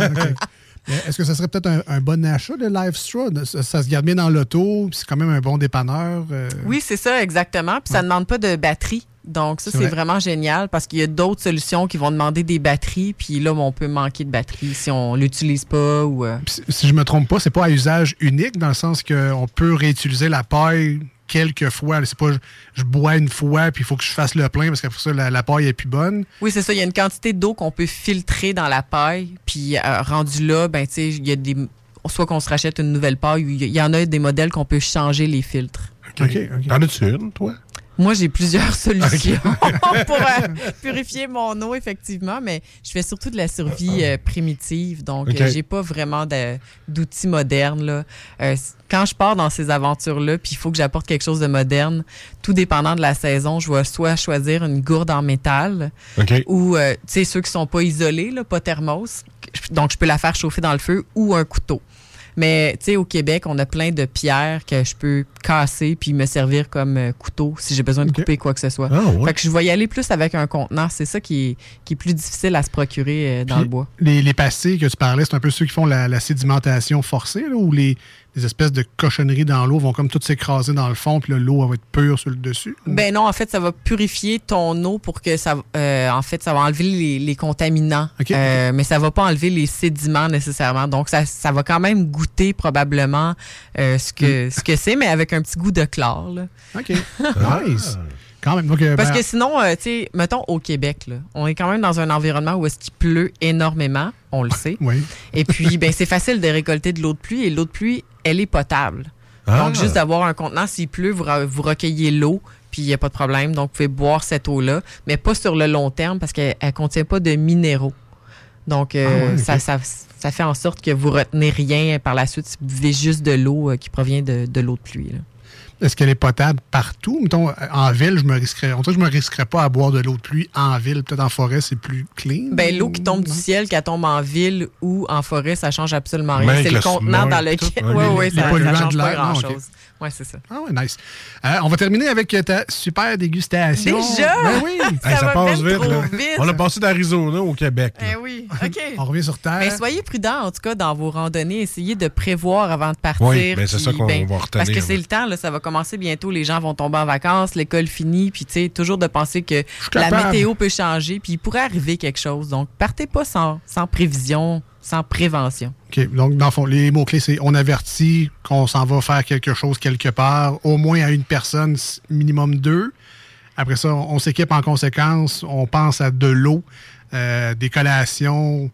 Mais Est-ce que ça serait peut-être un, un bon achat de Live Straw? Ça, ça se garde bien dans l'auto, puis c'est quand même un bon dépanneur. euh. Oui, c'est ça, exactement. Puis ça ne demande pas de batterie. Donc, ça, C'est c'est vrai. vraiment génial parce qu'il y a d'autres solutions qui vont demander des batteries. Puis là, on peut manquer de batterie si on l'utilise pas ou. euh, Si, si je me trompe pas, c'est pas à usage unique dans le sens qu'on peut réutiliser la paille quelques fois. C'est pas je, je bois une fois puis il faut que je fasse le plein parce qu'après ça la, la paille est plus bonne. Oui, c'est ça. Il y a une quantité d'eau qu'on peut filtrer dans la paille. Puis euh, rendu là, ben, tu sais, il y a des. Soit qu'on se rachète une nouvelle paille ou il y- il y en a des modèles qu'on peut changer les filtres. OK. T'en as-tu une, toi? Moi, j'ai plusieurs solutions pour euh, purifier mon eau, effectivement, mais je fais surtout de la survie euh, primitive. Donc, euh, j'ai pas vraiment d'outils modernes. Là. Quand je pars dans ces aventures-là, puis il faut que j'apporte quelque chose de moderne, tout dépendant de la saison, je vais soit choisir une gourde en métal ou, tu sais, ceux qui sont pas isolés, là, pas thermos. Donc, je peux la faire chauffer dans le feu ou un couteau. Mais, tu sais, au Québec, on a plein de pierres que je peux casser puis me servir comme euh, couteau si j'ai besoin de couper quoi que ce soit. Ah, ouais. Fait que je vais y aller plus avec un contenant. C'est ça qui est, qui est plus difficile à se procurer euh, dans Puis, le bois. Les, les pastilles que tu parlais, c'est un peu ceux qui font la, la sédimentation forcée, là, où les, les espèces de cochonneries dans l'eau vont comme toutes s'écraser dans le fond, puis l'eau va être pure sur le dessus? Ben non, en fait, ça va purifier ton eau pour que ça, euh, en fait, ça va enlever les, les contaminants, Euh, mais ça va pas enlever les sédiments nécessairement. Donc, ça, ça va quand même goûter probablement euh, ce que ce que c'est, mais avec un petit goût de chlore. là. OK. nice. Quand même. Donc, euh, Parce ben, que sinon, euh, tu sais, mettons au Québec, là, on est quand même dans un environnement où est-ce qu'il pleut énormément, on le sait. Oui. Et puis, ben, c'est facile de récolter de l'eau de pluie et l'eau de pluie, elle est potable. Ah. Donc, juste d'avoir un contenant, s'il pleut, vous, vous recueillez l'eau, puis il n'y a pas de problème. Donc, vous pouvez boire cette eau-là, mais pas sur le long terme parce qu'elle ne contient pas de minéraux. Donc, euh, Ah ouais, ça, ça, ça fait en sorte que vous retenez rien par la suite si vous buvez juste de l'eau euh, qui provient de, de l'eau de pluie. là. Est-ce qu'elle est potable partout? Mettons, en ville, je me risquerais. En tout cas, je me risquerais pas à boire de l'eau de pluie en ville. Peut-être en forêt, c'est plus clean. Ben, l'eau qui tombe du ciel, qu'elle tombe en ville ou en forêt, ça change absolument rien. Même C'est le le contenant dans lequel. Oui, oui, ça, change de pas grand-chose. Oui, c'est ça. Ah ouais, nice. Euh, on va terminer avec ta super dégustation. Déjà? Ben oui. Hey, ça, va passe vite, trop là. vite. On a passé d'Arizona au Québec. Eh oui, OK. On revient sur Terre. Mais soyez prudents, en tout cas, dans vos randonnées. Essayez de prévoir avant de partir. Oui, ben, c'est ça qu'on va retenir, Parce que c'est le temps, là, ça va commencer bientôt. Les gens vont tomber en vacances, l'école finit. Puis, tu sais, toujours de penser que la météo peut changer. Puis, il pourrait arriver quelque chose. Donc, partez pas sans, sans prévision, sans prévention. OK. Donc, dans le fond, les mots-clés, c'est on avertit qu'on s'en va faire quelque chose quelque part, au moins à une personne, minimum deux. Après ça, on, on s'équipe en conséquence. On pense à de l'eau, euh, des collations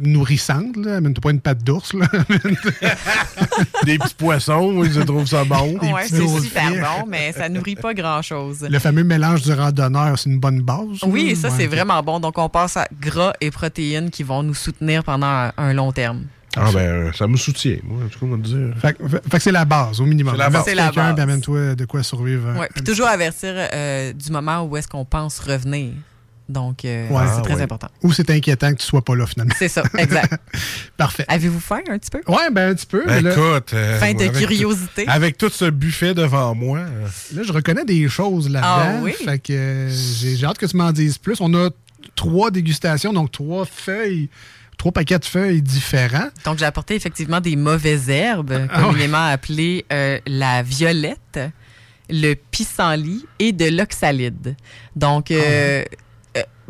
nourrissantes. Là. Amène-toi pas une patte d'ours. là. Des petits poissons, ils se trouvent ça bon. Petits c'est super bon, mais ça nourrit pas grand-chose. Le fameux mélange du randonneur, c'est une bonne base. Oui, là? ça, Ouais, c'est vraiment bon. Donc, on passe à gras et protéines qui vont nous soutenir pendant un, un long terme. Ah ben, euh, ça me soutient, moi, en tout cas, on va te dire. Fait, que- fait que c'est la base, au minimum. C'est la base. C'est la base. puis amène-toi de quoi survivre. Ouais, puis toujours avertir euh, du moment où est-ce qu'on pense revenir. Donc, euh, Ouais. c'est Ah, très ouais. important. Ou c'est inquiétant que tu sois pas là, finalement. C'est ça, exact. Parfait. Avez-vous faim un petit peu? Ouais, ben un petit peu. là- Écoute. euh, Fin de avec curiosité. tout- avec tout ce buffet devant moi. euh, Là, je reconnais des choses là-dedans. Ah oui? Fait que euh, j'ai hâte que tu m'en dises plus. On a trois dégustations, donc trois feuilles, trois paquets de feuilles différents. Donc, j'ai apporté effectivement des mauvaises herbes, Ah communément appelées euh, la violette, le pissenlit et de l'oxalide. Donc, euh, euh,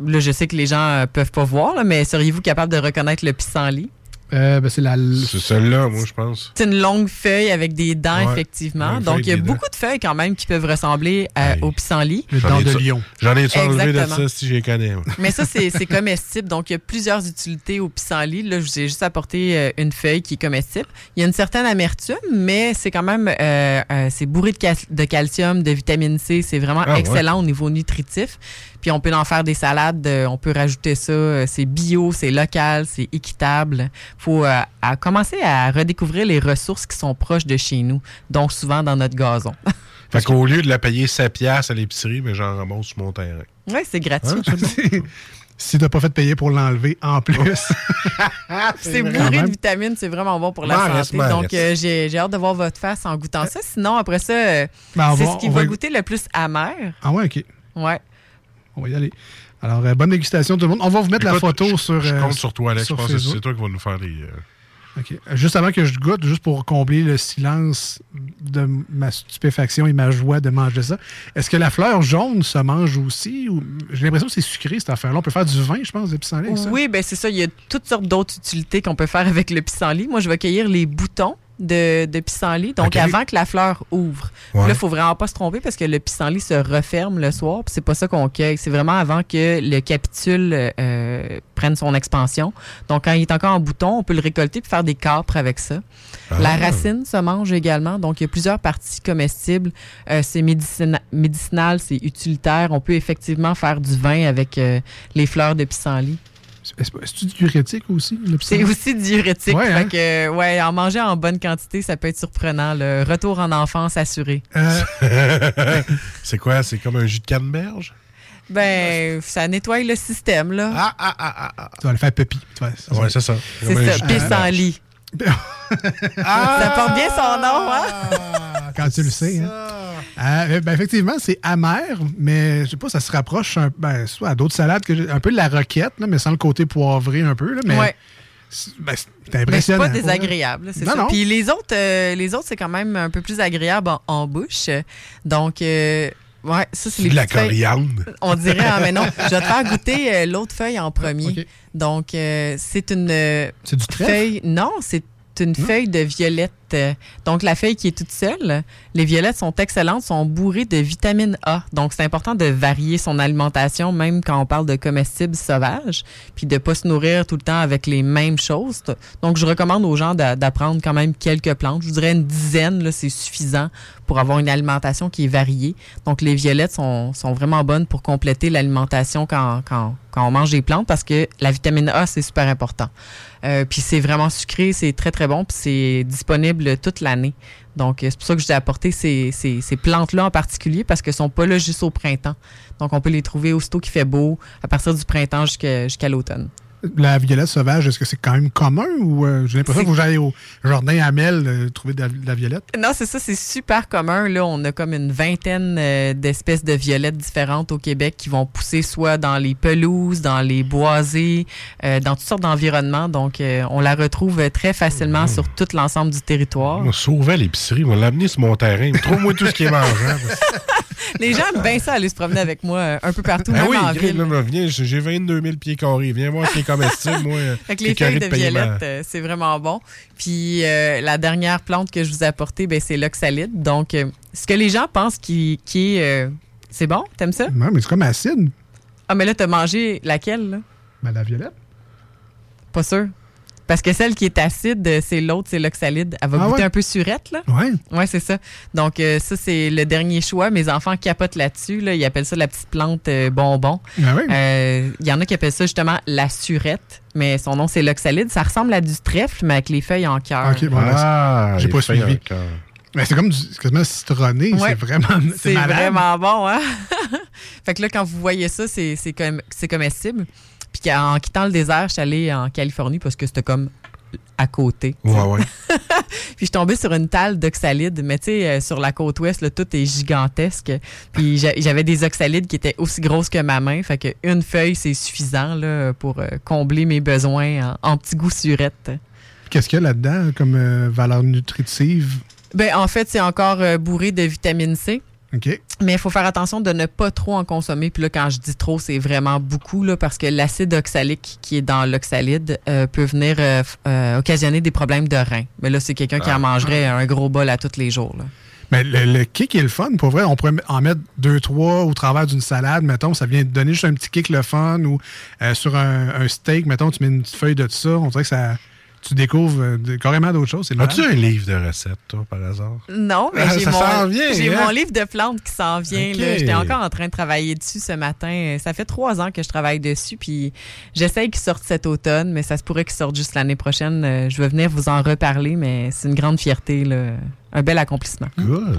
là, je sais que les gens euh, peuvent pas voir, là, mais seriez-vous capable de reconnaître le pissenlit? Euh, ben, c'est la. Celle-là, moi, je pense. C'est une longue feuille avec des dents, Ouais, effectivement. Donc, il y a beaucoup de feuilles quand même qui peuvent ressembler à- au pissenlit. Le J'en dent ai de lion. J'en ai enlevé de ça si j'y connais. Mais ça, c'est comestible. Donc, il y a plusieurs utilités au pissenlit. Là, je vous ai juste apporté euh, une feuille qui est comestible. Il y a une certaine amertume, mais c'est quand même euh, euh, c'est bourré de, cal- de calcium, de vitamine C. C'est vraiment Ah, ouais. excellent au niveau nutritif. Puis, on peut en faire des salades. euh, on peut rajouter ça. euh, C'est bio, c'est local, c'est équitable. faut euh, à commencer à redécouvrir les ressources qui sont proches de chez nous, donc souvent dans notre gazon. Fait qu'au lieu de la payer 7 piastres à l'épicerie, mais j'en ramasse sur mon terrain. oui, c'est gratuit. Hein? si t'as pas fait payer pour l'enlever en plus. C'est bourré de vitamines, c'est vraiment bon pour la santé. Donc, euh, j'ai hâte de voir votre face en goûtant ça. Sinon, après ça, Ben, c'est ce qui va va- goûter le plus amer. Ah ouais, OK. Ouais. On va y aller. Alors, euh, bonne dégustation tout le monde. On va vous mettre la photo je- sur. Je euh, compte sur toi, Alex. Je pense que c'est toi qui vas nous faire les. euh, OK. Juste avant que je goûte, juste pour combler le silence de ma stupéfaction et ma joie de manger ça, est-ce que la fleur jaune se mange aussi? ou- J'ai l'impression que c'est sucré, cette affaire-là. On peut faire du vin, je pense, de pissenlit ça. Oui, ben c'est ça. Il y a toutes sortes d'autres utilités qu'on peut faire avec le pissenlit. Moi, je vais cueillir les boutons de, de pissenlit, donc avant que la fleur ouvre. Ouais. Là, il faut vraiment pas se tromper parce que le pissenlit se referme le soir, puis c'est pas ça qu'on cueille. C'est vraiment avant que le capitule euh, prenne son expansion. Donc, quand il est encore en bouton, on peut le récolter puis faire des capres avec ça. La Ah. racine se mange également. Donc, il y a plusieurs parties comestibles. Euh, c'est médicina- médicinal, c'est utilitaire. On peut effectivement faire du vin avec euh, les fleurs de pissenlit. Est-ce diurétique aussi, le C'est pissenlit? aussi diurétique. Ouais, fait hein? que, ouais, en manger en bonne quantité, ça peut être surprenant. Le retour en enfance assuré. Euh, c'est quoi? C'est comme un jus de canneberge? Ben, ça nettoie le système, là. Ah, ah, ah, ah, ah. Tu vas le faire pépi. Ouais, c'est ça. C'est ça, jus pissenlit. Ça porte bien son nom, hein? quand tu le sais. Hein? Euh, ben, effectivement, c'est amer, mais je sais pas, ça se rapproche un, ben, soit à d'autres salades, que un peu de la roquette, là, mais sans le côté poivré un peu. Là, mais Ouais. c'est ben, c'est impressionnant. pas désagréable, c'est Non, ça. non. Puis les autres, euh, les autres, c'est quand même un peu plus agréable en, en bouche. Donc, euh, ouais, ça, c'est les de la feuilles- coriandre. On dirait, hein, mais non. Je vais te faire goûter euh, l'autre feuille en premier. Donc, euh, c'est une euh, C'est du trèfle? feuille. Non, c'est une feuille de violette. Euh, Donc, la feuille qui est toute seule, les violettes sont excellentes, sont bourrées de vitamine A. Donc, c'est important de varier son alimentation, même quand on parle de comestibles sauvages, puis de pas se nourrir tout le temps avec les mêmes choses. Donc, je recommande aux gens d'a- d'apprendre quand même quelques plantes. Je dirais une dizaine, c'est suffisant pour avoir une alimentation qui est variée. Donc, les violettes sont, vraiment bonnes pour compléter l'alimentation quand on mange des plantes parce que la vitamine A, c'est super important. Euh, puis c'est vraiment sucré, c'est très très bon, puis c'est disponible toute l'année. Donc, euh, c'est pour ça que je vous ai apporté ces, ces- ces plantes-là en particulier parce qu'elles sont pas là juste au printemps. Donc, on peut les trouver aussitôt qu'il fait beau, à partir du printemps jusqu'à l'automne. La violette sauvage, est-ce que c'est quand même commun ou euh, j'ai l'impression que j'aille au jardin Amel euh, trouver de la, de la violette? Non, c'est ça, c'est super commun. Là, on a comme une vingtaine euh, d'espèces de violettes différentes au Québec qui vont pousser soit dans les pelouses, dans les boisés, euh, dans toutes sortes d'environnements. Donc, euh, on la retrouve très facilement sur tout l'ensemble du territoire. On sauvait l'épicerie, on l'a amené sur mon terrain. Trouve-moi tout ce qui est mangeable. Les gens aiment bien ça aller se promener avec moi un peu partout, Ah même oui, en Greg, ville. là, viens, j'ai j'ai 22 000 pieds carrés. Viens voir ce qui est comestible, moi. Fait que t'es les feuilles de violette, euh, c'est vraiment bon. Puis euh, la dernière plante que je vous ai apportée, ben, c'est l'oxalide. Donc, euh, ce que les gens pensent qui, qui est... c'est bon? T'aimes ça? Non, mais c'est comme acide. Ah, mais là, t'as mangé laquelle, là? Ben, la violette. Pas sûr. Parce que celle qui est acide, euh, c'est l'autre, c'est l'oxalide. Elle va Ah goûter ouais? un peu surette, là. Ouais. Ouais, c'est ça. Donc, euh, ça, c'est le dernier choix. Mes enfants capotent là-dessus. Là. Ils appellent ça la petite plante euh, bonbon. Ah oui? Euh, Il y en a qui appellent ça justement la surette, mais son nom, c'est l'oxalide. Ça ressemble à du trèfle, mais avec les feuilles en cœur. Ok, bon, ben, Ah, j'ai pas suivi. Mais c'est comme du, c'est quasiment citronné. Ouais. C'est vraiment. C'est vraiment bon, hein? fait que là, quand vous voyez ça, c'est c'est comme, c'est comestible. Puis qu'en quittant le désert, je suis allée en Californie parce que c'était comme à côté. Ouais, ouais. Puis je suis tombée sur une talle d'oxalide, mais tu sais, euh, sur la côte ouest, là, tout est gigantesque. Puis j'a- j'avais des oxalides qui étaient aussi grosses que ma main. Fait que une feuille, c'est suffisant là, pour euh, combler mes besoins en, en petits goûts surettes. Qu'est-ce qu'il y a là-dedans comme euh, valeur nutritive? Ben, en fait, c'est encore euh, bourré de vitamine C. Mais il faut faire attention de ne pas trop en consommer. Puis là, quand je dis trop, c'est vraiment beaucoup, là, parce que l'acide oxalique qui est dans l'oxalide euh, peut venir euh, euh, occasionner des problèmes de rein. Mais là, c'est quelqu'un qui en mangerait un gros bol à tous les jours. là. Mais le, le kick est le fun. Pour vrai, on pourrait en mettre deux, trois au travers d'une salade. Mettons, ça vient donner juste un petit kick le fun. Ou euh, sur un, un steak, mettons, tu mets une petite feuille de ça. On dirait que ça. Tu découvres euh, carrément d'autres choses. As-tu un livre de recettes, toi, par hasard? Non, mais Ah, j'ai mon, vient, j'ai hein? mon livre de plantes qui s'en vient. Là. J'étais encore en train de travailler dessus ce matin. Ça fait trois ans que je travaille dessus, puis j'essaye qu'il sorte cet automne, mais ça se pourrait qu'il sorte juste l'année prochaine. Euh, Je vais venir vous en reparler, mais c'est une grande fierté, là. Un bel accomplissement.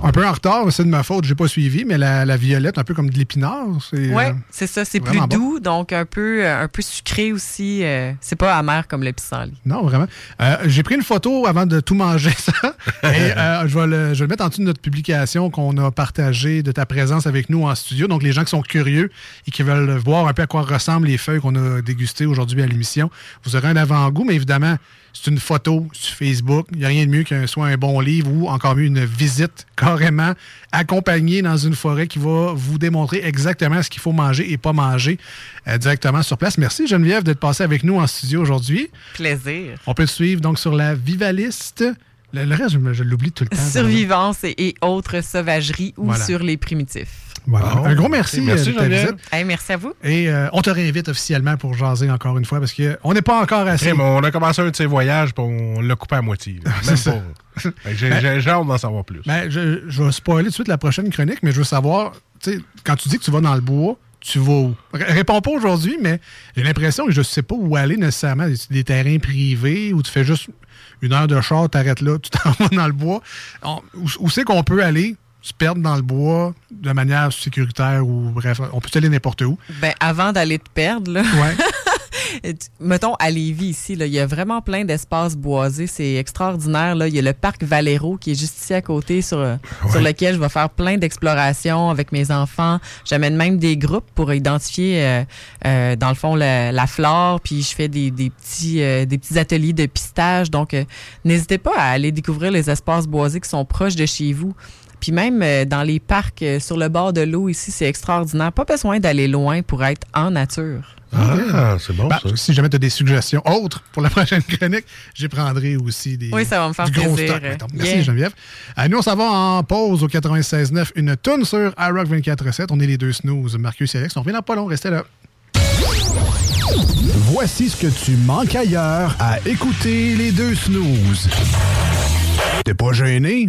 Un peu en retard, c'est de ma faute, j'ai pas suivi, mais la, la violette, un peu comme de l'épinard. C'est, Oui, euh, c'est ça. C'est plus bon. doux, donc un peu, euh, un peu sucré aussi. euh, c'est pas amer comme le pissenlit. Non, vraiment. Euh, j'ai pris une photo avant de tout manger, ça. et euh, je, vais le, je vais le mettre en dessous de notre publication qu'on a partagée de ta présence avec nous en studio. Donc, les gens qui sont curieux et qui veulent voir un peu à quoi ressemblent les feuilles qu'on a dégustées aujourd'hui à l'émission, vous aurez un avant-goût, mais évidemment, c'est une photo sur Facebook. Il n'y a rien de mieux qu'un soit un bon livre ou encore mieux une visite carrément accompagnée dans une forêt qui va vous démontrer exactement ce qu'il faut manger et pas manger euh, directement sur place. Merci Geneviève d'être passée avec nous en studio aujourd'hui. Plaisir. On peut te suivre donc sur la Vivaliste. Le, le reste, je, l'oublie tout le temps. Survivance et, et autres sauvageries ou Voilà. sur les primitifs. Voilà. Bon, un gros merci, merci, euh, de ta Geneviève. visite. Hey, merci à vous. Et euh, on te réinvite officiellement pour jaser encore une fois parce qu'on n'est pas encore assez. Hey, mais on a commencé un de ces voyages, puis on l'a coupé à moitié. Même J'ai Ben- j'ai- j'ai hâte d'en savoir plus. Ben, je, je vais spoiler tout de suite la prochaine chronique, mais je veux savoir, tu sais, quand tu dis que tu vas dans le bois, tu vas où? R- réponds pas aujourd'hui, mais j'ai l'impression que je sais pas où aller nécessairement. Des, des terrains privés où tu fais juste une heure de char, t'arrêtes là, tu t'en vas dans le bois. On- où où c'est qu'on peut aller? Se perdre dans le bois de manière sécuritaire ou bref, on peut aller n'importe où. Ben, avant d'aller te perdre, là, Ouais. Mettons, à Lévis, ici, là, il y a vraiment plein d'espaces boisés. C'est extraordinaire. Là. Il y a le parc Valero qui est juste ici à côté sur, euh, sur lequel je vais faire plein d'explorations avec mes enfants. J'amène même des groupes pour identifier, euh, euh, dans le fond, la, la flore. Puis je fais des, des petits, euh, des petits ateliers de pistage. Donc, n'hésitez pas à aller découvrir les espaces boisés qui sont proches de chez vous. Puis même euh, dans les parcs euh, sur le bord de l'eau ici, c'est extraordinaire. Pas besoin d'aller loin pour être en nature. Ah, c'est bon, Ben, ça. Si jamais tu as des suggestions autres pour la prochaine chronique, j'y prendrai aussi des. Oui, ça va me faire du gros plaisir. stock, mettons. Merci Yeah. Geneviève. Euh, nous, on s'en va en pause au 96.9. Une tonne sur iRock 24.7. On est les deux snooze, Marcus et Alex. On revient dans pas long. Restez là. Voici ce que tu manques ailleurs à écouter les deux snooze. T'es pas gêné?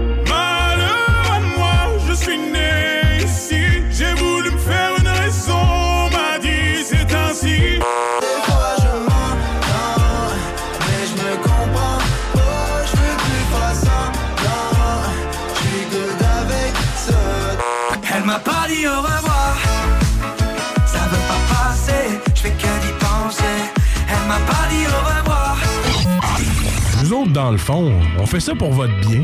Dans le fond, on fait ça pour votre bien.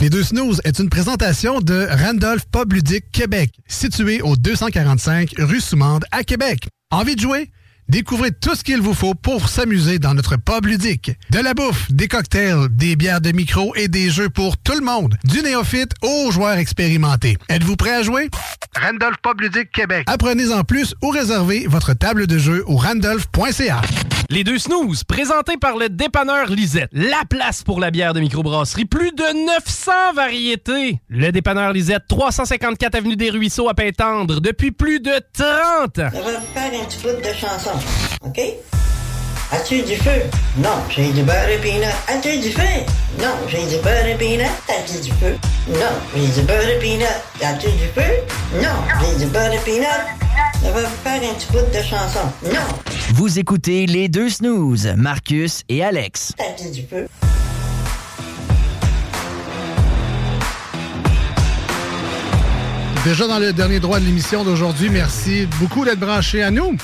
Les deux snooze est une présentation de Randolph Pub Ludique Québec, situé au 245 rue Soumande à Québec. Envie de jouer? Découvrez tout ce qu'il vous faut pour s'amuser dans notre pub ludique. De la bouffe, des cocktails, des bières de micro et des jeux pour tout le monde. Du néophyte aux joueurs expérimentés. Êtes-vous prêt à jouer? Randolph Pub Ludique Québec. Apprenez en plus ou réservez votre table de jeu au randolph.ca. Les deux snooze, présentés par le dépanneur Lisette. La place pour la bière de microbrasserie. Plus de 900 variétés. Le dépanneur Lisette, 354 Avenue des Ruisseaux à Pintendre, depuis plus de 30 ans. Faire un petit bout de chanson, OK? As-tu du feu? Non, j'ai du beurre et peanut. As-tu du feu? Non, j'ai du beurre et peanut. As-tu du feu? Non, j'ai du beurre et peanut. As-tu du feu? Non, j'ai du beurre et peanut. On va faire un petit bout de chanson. Non, Vous écoutez les deux snooze, Marcus et Alex. as-tu du feu? Déjà dans le dernier droit de l'émission d'aujourd'hui, merci beaucoup d'être branchés à nous.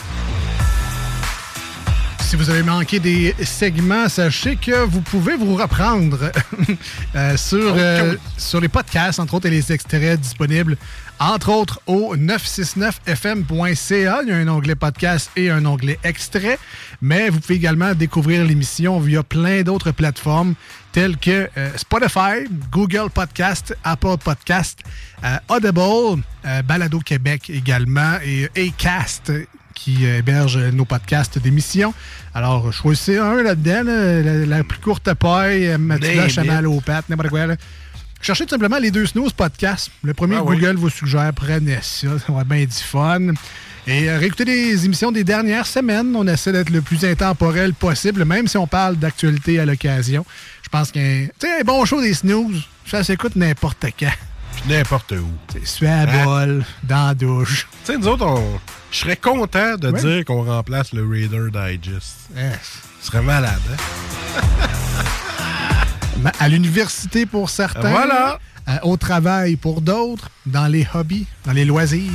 Si vous avez manqué des segments, sachez que vous pouvez vous reprendre euh, sur, euh, sur les podcasts, entre autres, et les extraits disponibles, entre autres, au 969fm.ca. Il y a un onglet podcast et un onglet extrait. Mais vous pouvez également découvrir l'émission via plein d'autres plateformes telles que euh, Spotify, Google Podcast, Apple Podcast, euh, Audible, euh, Balado Québec également et Acast qui héberge nos podcasts d'émission. Alors, choisissez un là-dedans, là, la, la plus courte paille, euh, Mathilda Name mal aux pattes, n'importe quoi. là. Cherchez tout simplement les deux snooze podcasts. Le premier Ah que oui. Google vous suggère, prenez ça. Ça va être bien du fun. Et euh, réécoutez les émissions des dernières semaines. On essaie d'être le plus intemporel possible, même si on parle d'actualité à l'occasion. Je pense qu'un bon show des snooze, ça s'écoute n'importe quand. N'importe où. C'est sur la Hein? bol, dans la douche. Tu sais, nous autres, on- je serais content de dire qu'on remplace le Raider Digest. Ce serait malade, hein? À l'université pour certains. Voilà. euh, au travail pour d'autres. Dans les hobbies, dans les loisirs.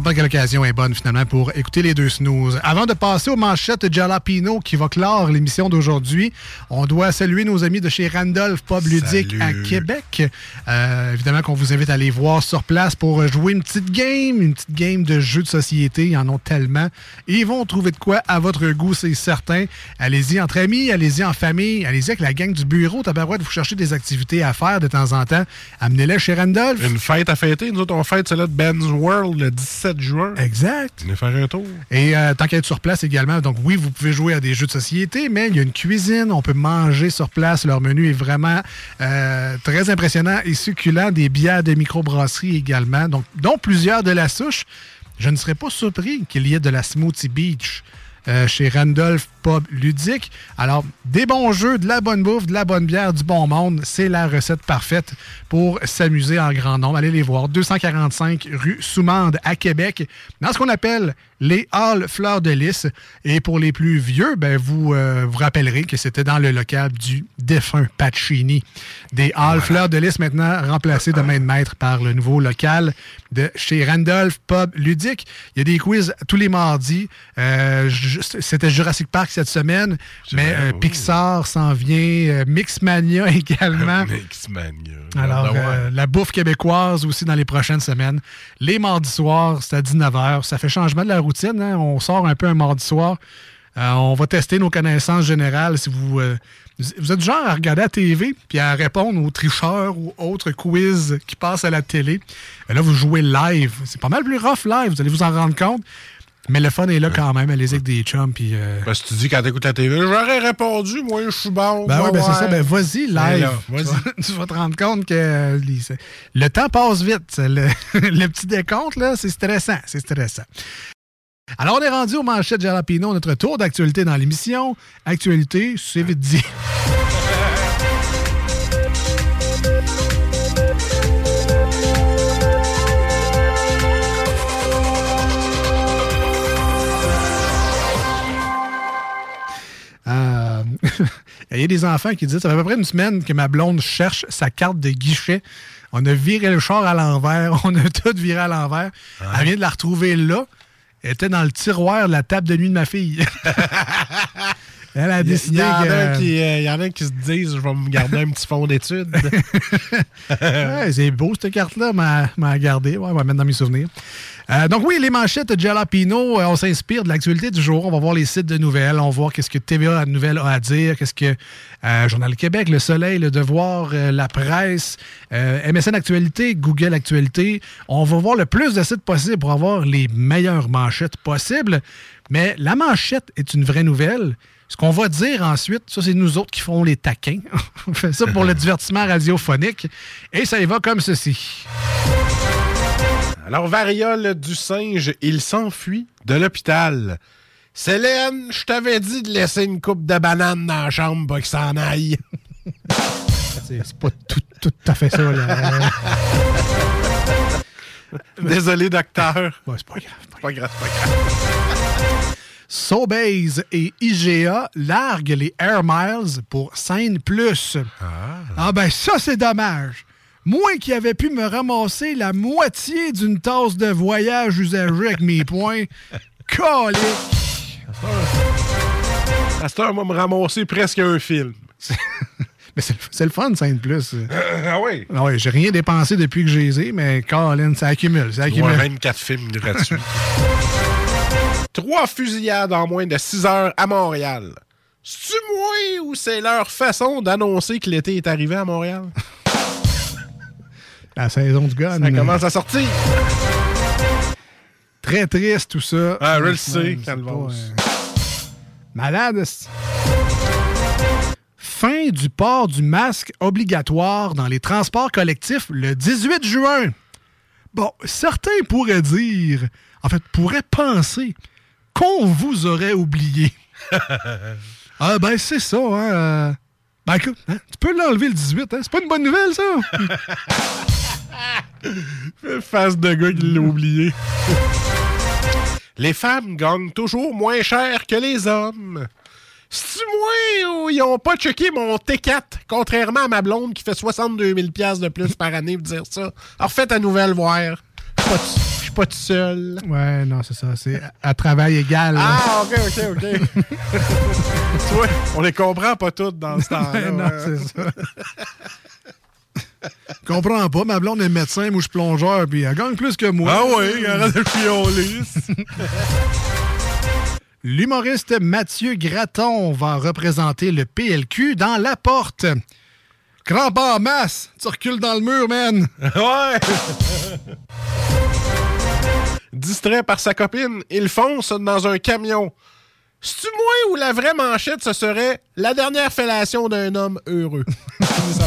N'importe quelle occasion est bonne finalement pour écouter les deux snooze. Avant de passer aux manchettes Jalapino qui va clore l'émission d'aujourd'hui, on doit saluer nos amis de chez Randolph Pub Ludique à Salut. Québec. Euh, évidemment qu'on vous invite à aller voir sur place pour jouer une petite game, une petite game de jeux de société. Ils en ont tellement. Et ils vont trouver de quoi à votre goût, c'est certain. Allez-y entre amis, allez-y en famille, allez-y avec la gang du bureau. Tabarouette, vous cherchez des activités à faire de temps en temps. Amenez-les chez Randolph. Une fête à fêter. Nous autres, on fête celle-là de Ben's World le 17 juin. Exact. Venez faire un tour. Et euh, tant qu'à être sur place également, donc oui, vous pouvez jouer à des jeux de société, mais il y a une cuisine, on peut manger sur place. Leur menu est vraiment euh, très impressionnant et succulent. Des bières de microbrasserie également, donc, dont plusieurs de la souche. Je ne serais pas surpris qu'il y ait de la Smoothie Beach euh, chez Randolph Pub Ludique. Alors, des bons jeux, de la bonne bouffe, de la bonne bière, du bon monde, c'est la recette parfaite pour s'amuser en grand nombre. Allez les voir. 245 rue Soumande à Québec, dans ce qu'on appelle les Halles Fleurs de Lys. Et pour les plus vieux, ben, vous euh, vous rappellerez que c'était dans le local du défunt Pacini. Des Halles Fleurs de Lys maintenant remplacés de main de maître par le nouveau local de chez Randolph Pub Ludique. Il y a des quiz tous les mardis. Euh, c'était Jurassic Park cette semaine, mais euh, Pixar s'en vient, euh, Mixmania également. Mixmania. Alors, euh, la bouffe québécoise aussi dans les prochaines semaines. Les mardis soirs, c'est à 19h. Ça fait changement de la routine. hein. On sort un peu un mardi soir. Euh, on va tester nos connaissances générales. Si vous, euh, vous êtes du genre à regarder la TV puis à répondre aux tricheurs ou autres quiz qui passent à la télé, euh, là, vous jouez live. C'est pas mal plus rough live, vous allez vous en rendre compte. Mais le fun est là quand même, aller avec des chums. Puis, euh, que tu dis quand t'écoutes la TV, j'aurais répondu, moi, je suis bon. Ben ouais, ben c'est ça. Ben vas-y, Ben live. là, tu, vas-y. vas, tu vas te rendre compte que euh, le temps passe vite. Le, le petit décompte, là, c'est stressant. C'est stressant. Alors, on est rendu aux manchettes Jalapino, notre tour d'actualité dans l'émission. Actualité, c'est vite dit. Euh, Il y a des enfants qui disent ça fait à peu près une semaine que ma blonde cherche sa carte de guichet. On a viré le char à l'envers, on a tout viré à l'envers. Elle vient de la retrouver là. Elle était dans le tiroir de la table de nuit de ma fille. Elle a décidé il y en a que. qui, euh, il y en a qui se disent, je vais me garder un petit fond d'études. Ouais, c'est beau cette carte-là, m'a m'a gardé. Ouais, on va mettre dans mes souvenirs. Euh, donc oui, les manchettes de Jalapino, euh, on s'inspire de l'actualité du jour. On va voir les sites de nouvelles, on va voir qu'est-ce que TVA Nouvelles a à dire, qu'est-ce que euh, Journal Québec, Le Soleil, Le Devoir, euh, La Presse, euh, MSN Actualité, Google Actualité. On va voir le plus de sites possible pour avoir les meilleures manchettes possibles. Mais la manchette est une vraie nouvelle. Ce qu'on va dire ensuite, ça, c'est nous autres qui font les taquins. On fait ça pour le divertissement radiophonique. Et ça y va comme ceci. Alors, variole du singe, il s'enfuit de l'hôpital. Célène, je t'avais dit de laisser une coupe de banane dans la chambre pour qu'il s'en aille. C'est pas tout, tout à fait ça. Là. Désolé, docteur. Ouais, c'est pas grave. C'est pas grave, c'est pas grave. Sobeys et IGA larguent les Air Miles pour Scène Plus. Ah. ben ça, c'est dommage. Moi qui avais pu me ramasser la moitié d'une tasse de voyage usagée avec mes points, colique. À cette heure, on va me ramasser presque un film. Mais c'est le fun, Scène Plus. ah oui? Ah ouais, j'ai rien dépensé depuis que j'ai les ai, mais Colin, ça accumule, ça accumule. 24 films gratuits. Trois fusillades en moins de 6 heures à Montréal. C'est-tu moi ou c'est leur façon d'annoncer que l'été est arrivé à Montréal? La saison du gun. Ça commence à sortir. Très triste, tout ça. Ah, je le sais, euh, Malade. Fin du port du masque obligatoire dans les transports collectifs le 18 juin. Bon, certains pourraient dire, en fait, pourraient penser qu'on vous aurait oublié. ah ben c'est ça, hein. euh, Ben écoute, hein, tu peux l'enlever le 18, hein. C'est pas une bonne nouvelle, ça. Face de gars qui l'a oublié. les femmes gagnent toujours moins cher que les hommes. C'est-tu moi ou ils ont pas checké mon T4, contrairement à ma blonde qui fait 62 000 de plus par année pour dire ça? Alors faites à nouvelle voir. Pas suis pas tout seul. Ouais, non, c'est ça. C'est à- travail égal. là. Ah, ok, ok, ok. tu vois, on les comprend pas toutes dans ce temps-là. non, ouais. c'est ça. Je comprends pas. Ma blonde est médecin, moi je suis plongeur, puis elle gagne plus que moi. Ah oui, arrête de fioler. L'humoriste Mathieu Graton va représenter le PLQ dans La Porte. Crampe en masse, tu recules dans le mur, man. Ouais! Distrait par sa copine, il fonce dans un camion. C'est-tu moi ou la vraie manchette, ce serait la dernière fellation d'un homme heureux? Ça.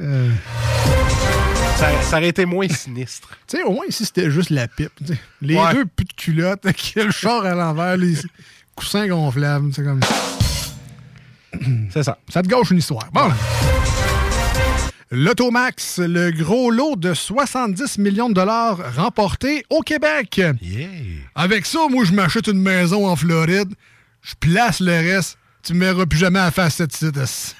Euh, Ça, ça aurait été moins sinistre. tu sais, au moins ici c'était juste la pipe. Les Ouais. deux plus de culottes, le char à l'envers, les coussins gonflables. C'est comme. C'est ça. Ça te gâche une histoire. Bon. L'Automax, le gros lot de 70 millions de dollars remporté au Québec. Avec ça, moi, je m'achète une maison en Floride, je place le reste, tu me verras plus jamais à face cette site. C'est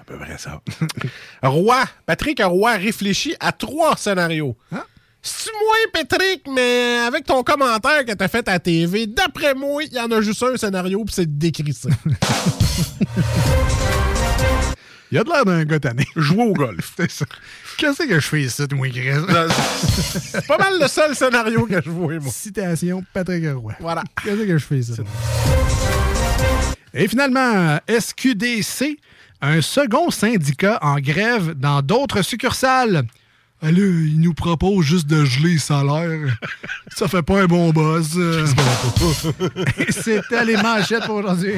à peu près ça. Roy, Patrick Roy réfléchit à trois scénarios. C'est-tu moi, Patrick, mais avec ton commentaire que t'as fait à la TV, d'après moi, il y en a juste un scénario, puis c'est de décrisser. Il a de l'air d'un gars tanné. Jouer au golf. C'est ça. Qu'est-ce que je fais ici, moi, Chris? C'est pas mal le seul scénario que je vois, moi. Citation Patrick Roy. Voilà. Qu'est-ce que je fais ici? Et finalement, SQDC, un second syndicat en grève dans d'autres succursales. Ah, là, il nous propose juste de geler les salaires. Ça fait pas un bon boss. Et C'était les manchettes pour aujourd'hui.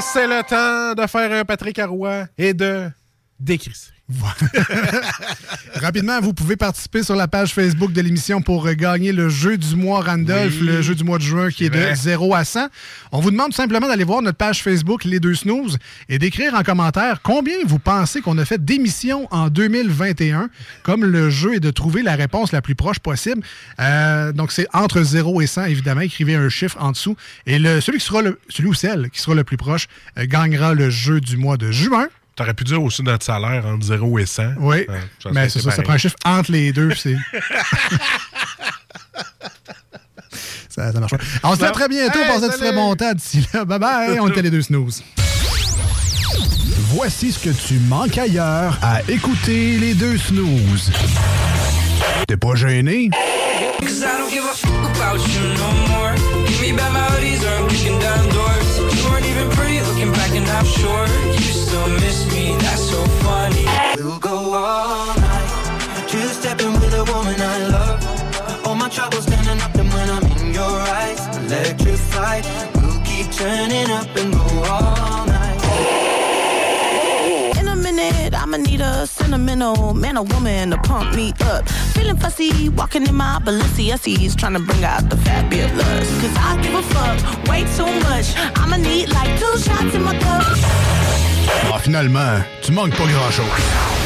C'est le temps de faire un Patrick Arroy et de décrisser. Rapidement, vous pouvez participer sur la page Facebook de l'émission pour euh, gagner le jeu du mois Randolph, Oui. le jeu du mois de juin qui est de vrai. 0 à 100. On vous demande tout simplement d'aller voir notre page Facebook Les Deux Snooze et d'écrire en commentaire combien vous pensez qu'on a fait d'émissions en 2021. Comme le jeu est de trouver la réponse la plus proche possible. Euh, donc, c'est entre 0 et 100, évidemment. Écrivez un chiffre en dessous. Et le, celui, qui sera le, celui ou celle qui sera le plus proche euh, gagnera le jeu du mois de juin. T'aurais pu dire aussi notre salaire entre 0 et 100. Oui, ça mais c'est ça, ça prend un chiffre entre les deux. c'est- ça, ça marche pas. On se dit à très bientôt. Hey, Passez un salut! très bon temps d'ici là. Bye bye. On était les deux snooze. Voici ce que tu manques ailleurs à écouter les deux snooze. T'es pas gêné? We'll go all night. Two stepping with a woman I love. All my troubles standing up, and when I'm in your eyes, electrified. We'll keep turning up and go all night. In a minute, I'ma need a sentimental man or woman to pump me up. Feeling fussy, walking in my Balenciennes, trying to bring out the fabulous. Cause I give a fuck way too much. I'ma need like two shots in my cup. Ah, finalement, tu manques pas grand-chose.